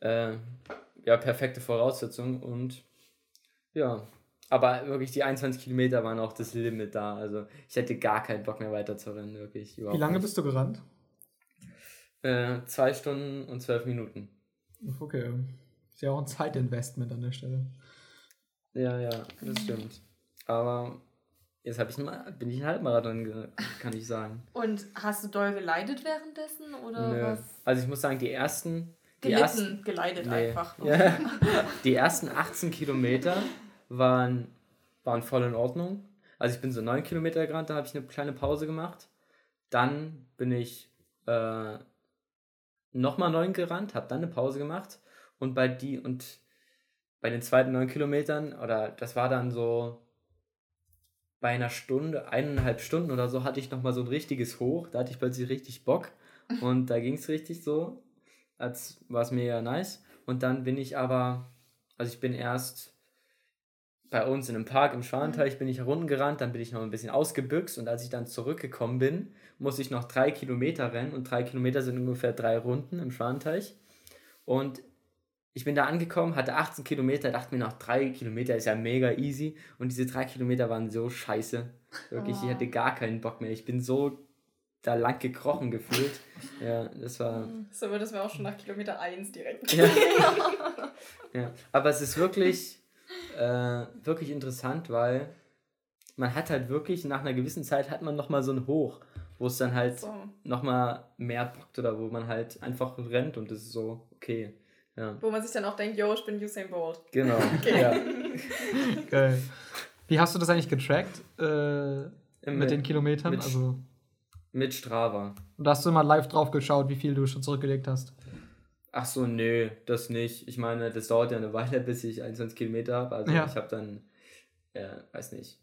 äh, ja, perfekte Voraussetzungen und ja, aber wirklich die 21 Kilometer waren auch das Limit da, also ich hätte gar keinen Bock mehr weiter zu rennen, wirklich. Wie lange bist du gerannt? Äh, zwei Stunden und zwölf Minuten. Okay. Ist ja auch ein Zeitinvestment an der Stelle. Ja, ja, das stimmt. Aber jetzt ich einen, bin ich einen Halbmarathon, kann ich sagen. Und hast du doll geleidet währenddessen oder Nö. was? Also ich muss sagen, die ersten. Die Gelitten, ersten, geleitet nee. einfach. Ja, die ersten 18 Kilometer waren, waren voll in Ordnung. Also ich bin so 9 Kilometer gerannt, da habe ich eine kleine Pause gemacht. Dann bin ich äh, nochmal 9 gerannt, habe dann eine Pause gemacht. Und bei die und bei den zweiten 9 Kilometern, oder das war dann so bei einer Stunde, eineinhalb Stunden oder so, hatte ich nochmal so ein richtiges Hoch. Da hatte ich plötzlich richtig Bock. Und da ging es richtig so. Als war es mega nice. Und dann bin ich aber, also ich bin erst bei uns in einem Park im Schwanenteich bin ich heruntergerannt, dann bin ich noch ein bisschen ausgebüxt und als ich dann zurückgekommen bin, musste ich noch drei Kilometer rennen und drei Kilometer sind ungefähr drei Runden im Schwanenteich. Und ich bin da angekommen, hatte 18 Kilometer, dachte mir noch, drei Kilometer ist ja mega easy. Und diese drei Kilometer waren so scheiße. Wirklich, ich hatte gar keinen Bock mehr. Ich bin so da lang gekrochen gefühlt. Ja, das war. So wird es mir auch schon nach Kilometer 1 direkt. Ja. ja. Aber es ist wirklich, äh, wirklich interessant, weil man hat halt wirklich, nach einer gewissen Zeit hat man nochmal so ein Hoch, wo es dann halt So. nochmal mehr bockt oder wo man halt einfach rennt und das ist so, okay. Ja, Wo man sich dann auch denkt, yo, ich bin Usain Bolt. genau. Ja. Geil. Wie hast du das eigentlich getrackt? Äh, mit den Kilometern? mit- also, Mit Strava. und da hast du immer live drauf geschaut, wie viel du schon zurückgelegt hast. Ach so, nö, das nicht. Ich meine, das dauert ja eine Weile, bis ich 21 Kilometer habe. Also Ja. ich habe dann, ja, weiß nicht.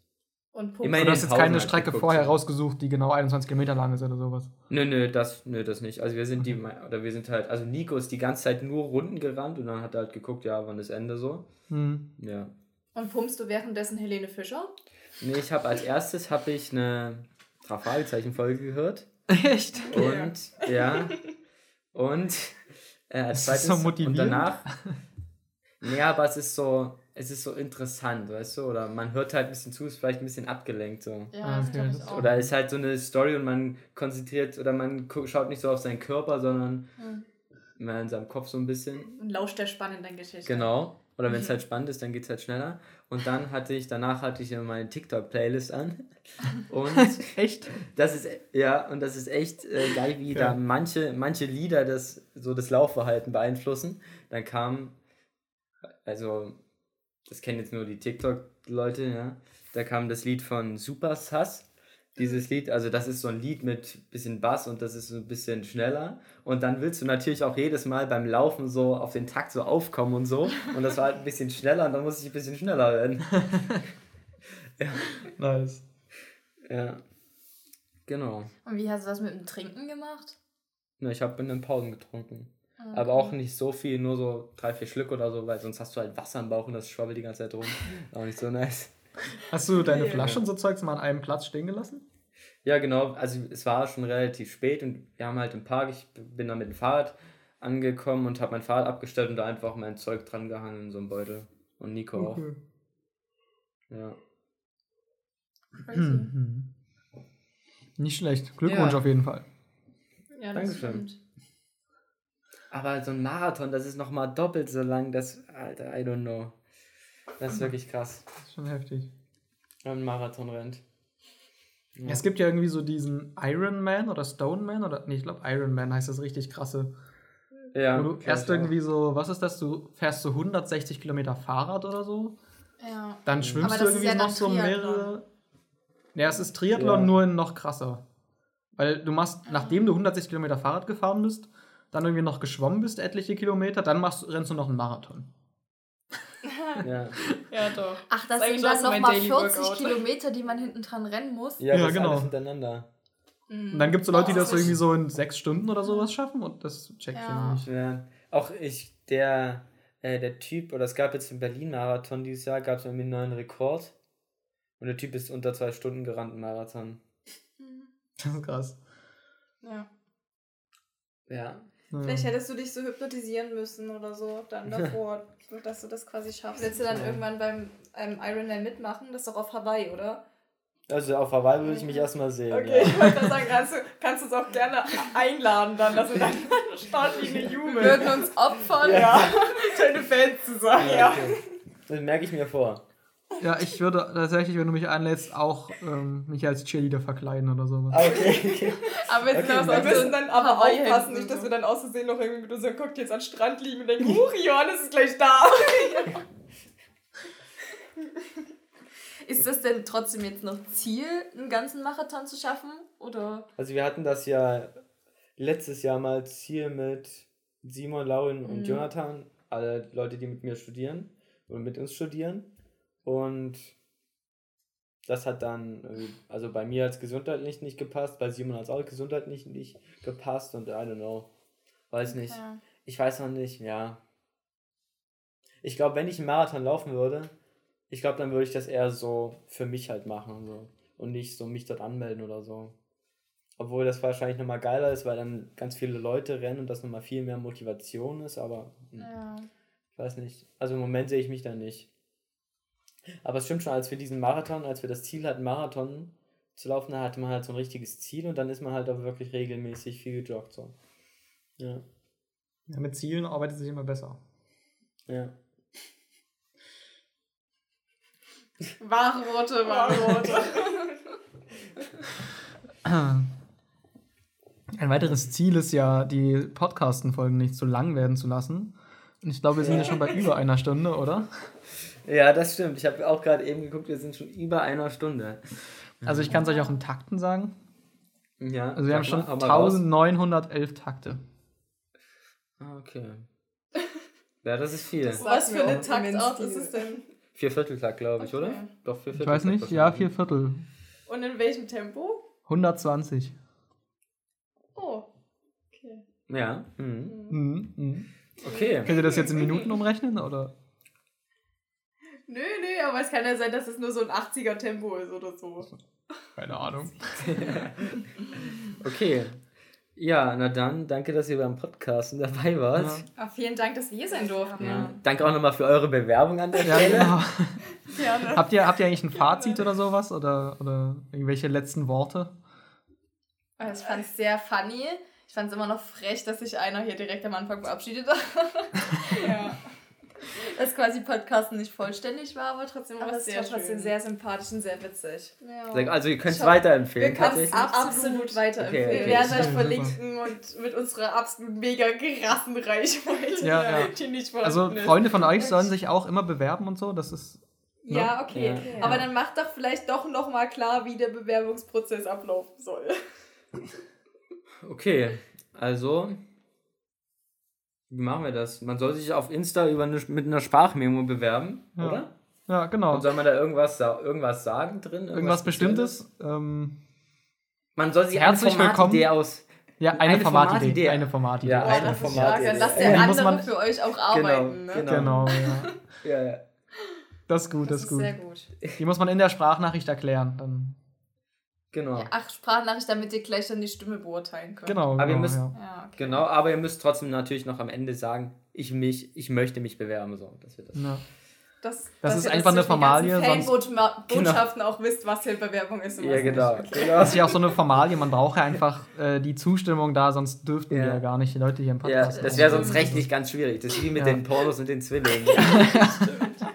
Und Pumps. Immerhin Du hast jetzt Pausen keine halt Strecke geguckt, vorher rausgesucht, die genau 21 Kilometer lang ist oder sowas. Nö, nö, das, nö, das nicht. Also wir sind die, oder wir sind halt, also Nico ist die ganze Zeit nur Runden gerannt und dann hat er halt geguckt, ja, wann ist Ende so. Hm. Ja. Und pumpst du währenddessen Helene Fischer? Nee, ich habe als erstes habe ich eine Fragezeichen-Folge gehört. Echt? Und, ja. Und, äh, als Das ist zweites, so und motivierend. danach, nee, aber es ist so, es ist so interessant, weißt du, oder man hört halt ein bisschen zu, ist vielleicht ein bisschen abgelenkt so. Ja, Ah, das okay, glaube ich das- auch. Oder ist halt so eine Story und man konzentriert oder man schaut nicht so auf seinen Körper, sondern Hm. mehr in seinem Kopf so ein bisschen. Und lauscht der spannenden Geschichte. Genau. Oder wenn es halt spannend ist, dann geht es halt schneller. Und dann hatte ich, danach hatte ich meine TikTok-Playlist an. Und Echt? das ist, ja, und das ist echt äh, geil, wie da manche, manche Lieder das, so das Laufverhalten beeinflussen. Dann kam, also, das kennen jetzt nur die TikTok-Leute, ja. Da kam das Lied von Super Sass. Dieses Lied, also das ist so ein Lied mit bisschen Bass und das ist so ein bisschen schneller. Und dann willst du natürlich auch jedes Mal beim Laufen so auf den Takt so aufkommen und so. Und das war halt ein bisschen schneller und dann musste ich ein bisschen schneller werden. Nice. Ja. Genau. Und wie hast du das mit dem Trinken gemacht? Na, ich habe in den Pausen getrunken. Ah, Aber auch nicht so viel, nur so drei, vier Schlücke oder so, weil sonst hast du halt Wasser im Bauch und das schwabbelt die ganze Zeit rum. auch nicht so nice. Hast du deine. Flaschen so Zeugs mal an einem Platz stehen gelassen? Ja, genau. Also es war schon relativ spät und wir haben halt im Park, ich bin dann mit dem Fahrrad angekommen und habe mein Fahrrad abgestellt und da einfach mein Zeug dran gehangen in so einem Beutel. Und Nico auch. Ja. Mhm. Nicht schlecht. Glückwunsch Ja. auf jeden Fall. Ja, das Dankeschön. stimmt. Aber so ein Marathon, das ist nochmal doppelt so lang, das, Alter, I don't know. Das ist wirklich krass, Das ist schon heftig. wenn man einen Marathon rennt. Ja. Es gibt ja irgendwie so diesen Iron Man oder Stone Man oder nee, ich glaube Iron Man heißt das richtig krasse. Ja, Wo du auch. irgendwie so, was ist das? Du fährst so 160 Kilometer Fahrrad oder so. Ja. Dann schwimmst Aber du irgendwie ja noch so mehrere. Ja, es ist Triathlon Ja. nur in noch krasser. Weil du machst, nachdem du 160 Kilometer Fahrrad gefahren bist, dann irgendwie noch geschwommen bist, etliche Kilometer, dann machst, rennst du noch einen Marathon. Ja. Ja, doch. Ach, das ist sind dann nochmal Daily 40 Workout. Kilometer, die man hinten dran rennen muss. Ja, Ja, das genau. alles hintereinander. Und dann gibt es so Leute, die das das irgendwie so in sechs Stunden oder sowas schaffen und das check ich Ja. ja. nicht. Ja. Auch ich, der, äh, der Typ, oder es gab jetzt im Berlin-Marathon dieses Jahr, gab es irgendwie einen neuen Rekord. Und der Typ ist unter zwei Stunden gerannt im Marathon. Das ist krass. Ja. Ja. Ja. Vielleicht hättest du dich so hypnotisieren müssen oder so dann davor, so dass du das quasi schaffst. Willst du dann Ja. irgendwann beim ähm, Ironman mitmachen? Das ist doch auf Hawaii, oder? Also auf Hawaii würde ich mich erstmal sehen. Okay, Ja. ich wollte gerade sagen, kannst du, kannst du uns auch gerne einladen dann, dass wir dann Startlinie Wir jubeln. würden uns opfern. Ja, deine Fans zu sein. Ja, Ja. okay. Das merke ich mir vor. Ja, ich würde tatsächlich, wenn du mich einlädst, auch ähm, mich als Cheerleader verkleiden oder sowas. Okay, okay. Aber wir, Okay, wir müssen dann aber aufpassen, nicht, dass wir dann aus Versehen noch irgendwie mit unseren Cocktails an den Strand liegen und denken, huch, Johannes ist gleich da. Ist das denn trotzdem jetzt noch Ziel, einen ganzen Marathon zu schaffen? Oder? Also wir hatten das ja letztes Jahr mal Ziel mit Simon, Lauren und Mhm. Jonathan, alle Leute, die mit mir studieren oder mit uns studieren. Und das hat dann, also bei mir als gesundheitlich nicht gepasst, bei Simon es auch gesundheitlich nicht gepasst und I don't know. Weiß nicht. Ja. Ich weiß noch nicht, ja. Ich glaube, wenn ich einen Marathon laufen würde, ich glaube, dann würde ich das eher so für mich halt machen und so. Und nicht so mich dort anmelden oder so. Obwohl das wahrscheinlich nochmal geiler ist, weil dann ganz viele Leute rennen und das nochmal viel mehr Motivation ist, aber hm, Ja. ich weiß nicht. Also im Moment sehe ich mich da nicht. Aber es stimmt schon, als wir diesen Marathon, als wir das Ziel hatten, Marathon zu laufen, da hatte man halt so ein richtiges Ziel und dann ist man halt auch wirklich regelmäßig viel gejoggt so. Ja, Ja, mit Zielen arbeitet sich immer besser. ja. Wahre Worte, wahre Worte. Ein weiteres Ziel ist ja, die Podcasten-Folgen nicht zu lang werden zu lassen. Und ich glaube, wir sind ja schon bei über einer Stunde, oder? Ja, das stimmt. Ich habe auch gerade eben geguckt, wir sind schon über einer Stunde. Also ich kann es euch auch in Takten sagen. Ja. Also wir haben schon mal, hau mal raus. 1911 Takte. Ah, okay. Ja, das ist viel. Was für eine Taktart ist es denn? Vier Vierteltakt, glaube ich, Okay. oder? Doch, vier Ich Vierteltakt. weiß nicht, ja, vier Viertel. Und in welchem Tempo? 120. Oh. Okay. Ja. Mhm. Mhm. Mhm. Okay. Könnt ihr das jetzt in Minuten umrechnen, oder? Nö, nö, aber es kann ja sein, dass es nur so ein 80er-Tempo ist oder so. Keine Ahnung. Okay. Ja, na dann, danke, dass ihr beim Podcasten dabei wart. Ja. Ah, vielen Dank, dass wir hier sein durften. Ja. Danke auch nochmal für eure Bewerbung an der Ja, Stelle. genau. Gerne. habt, ihr, habt ihr eigentlich ein Fazit oder sowas? Oder, oder irgendwelche letzten Worte? Also ich fand es sehr funny. Ich fand es immer noch frech, dass sich einer hier direkt am Anfang verabschiedet hat. Ja. dass quasi Podcasten nicht vollständig war, aber trotzdem Aber war es sehr trotzdem sehr sympathisch und sehr witzig. Ja. Also ihr könnt es weiterempfehlen, Wir können es tatsächlich. absolut weiterempfehlen. Okay, okay. Wir werden Das euch verlinken und mit unserer absolut mega krassen Reichweite, Ja, ja. die nicht Also ist. Freunde von euch sollen sich auch immer bewerben und so. Das ist. Ja, okay. Ja. Aber dann macht doch vielleicht doch noch mal klar, wie der Bewerbungsprozess ablaufen soll. Okay, also wie machen wir das? Man soll sich auf Insta über eine, mit einer Sprachmemo bewerben, Ja. oder? Ja, genau. Und soll man da irgendwas, irgendwas sagen drin? Irgendwas Spezielles? Bestimmtes. Ähm, Man soll sich Herzlich eine willkommen. Formatidee aus. ja, eine, Eine Formatidee. Formatidee. Eine Formatidee. Ja, Oh, eine das ist Format- stark. Dann lasst Ja, der die muss andere man- für euch auch Genau, arbeiten. ne? genau. Genau, ja. Ja, ja. Das ist gut, Das das, ist ist gut. sehr gut. Die muss man in der Sprachnachricht erklären. Dann, Genau. Ach, Sprachnachricht, damit ihr gleich dann die Stimme beurteilen könnt. genau. Aber ihr genau müsst- ja. Ja, okay. Genau, aber ihr müsst trotzdem natürlich noch am Ende sagen, ich mich, ich möchte mich bewerben, so, dass wir das. Ja. Das, Das dass ist ihr einfach eine Formalie, sonst- Fanbotschaften auch wisst, was hier Bewerbung ist. Und Ja, was genau. Nicht. Okay. genau. Das ist ja auch so eine Formalie, man braucht ja einfach äh, die Zustimmung da, sonst dürften wir Ja. ja gar nicht die Leute hier im Ja, Podcast das wäre sonst rechtlich ganz schwierig. Das ist wie mit Ja. den Pornos und den Zwillingen. Cool.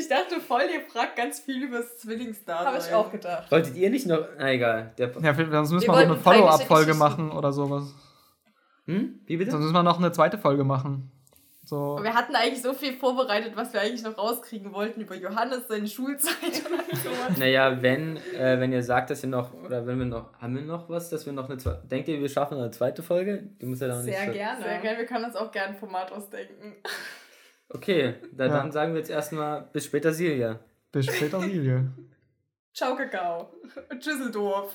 Ich dachte voll, ihr fragt ganz viel über das Zwillingsdasein. Habe ich auch gedacht. Wolltet ihr nicht noch. Na egal. Der, Ja, sonst müssen Wir wir noch eine Follow-up-Folge machen oder sowas. hm? Wie bitte? Sonst müssen wir noch eine zweite Folge machen. So. Wir hatten eigentlich so viel vorbereitet, was wir eigentlich noch rauskriegen wollten über Johannes, seine Schulzeit und sowas. Naja, wenn, äh, wenn ihr sagt, dass ihr noch, oder wenn wir noch, haben wir noch was, dass wir noch eine zweite, denkt ihr, wir schaffen eine zweite Folge? Die muss ja dann nicht Sehr so- gerne. Sehr gerne, wir können uns auch gerne ein Format ausdenken. Okay, dann, Ja. dann sagen wir jetzt erstmal bis später, Silja. Bis später, Silje. Ciao, Kakao. Tschüsseldorf.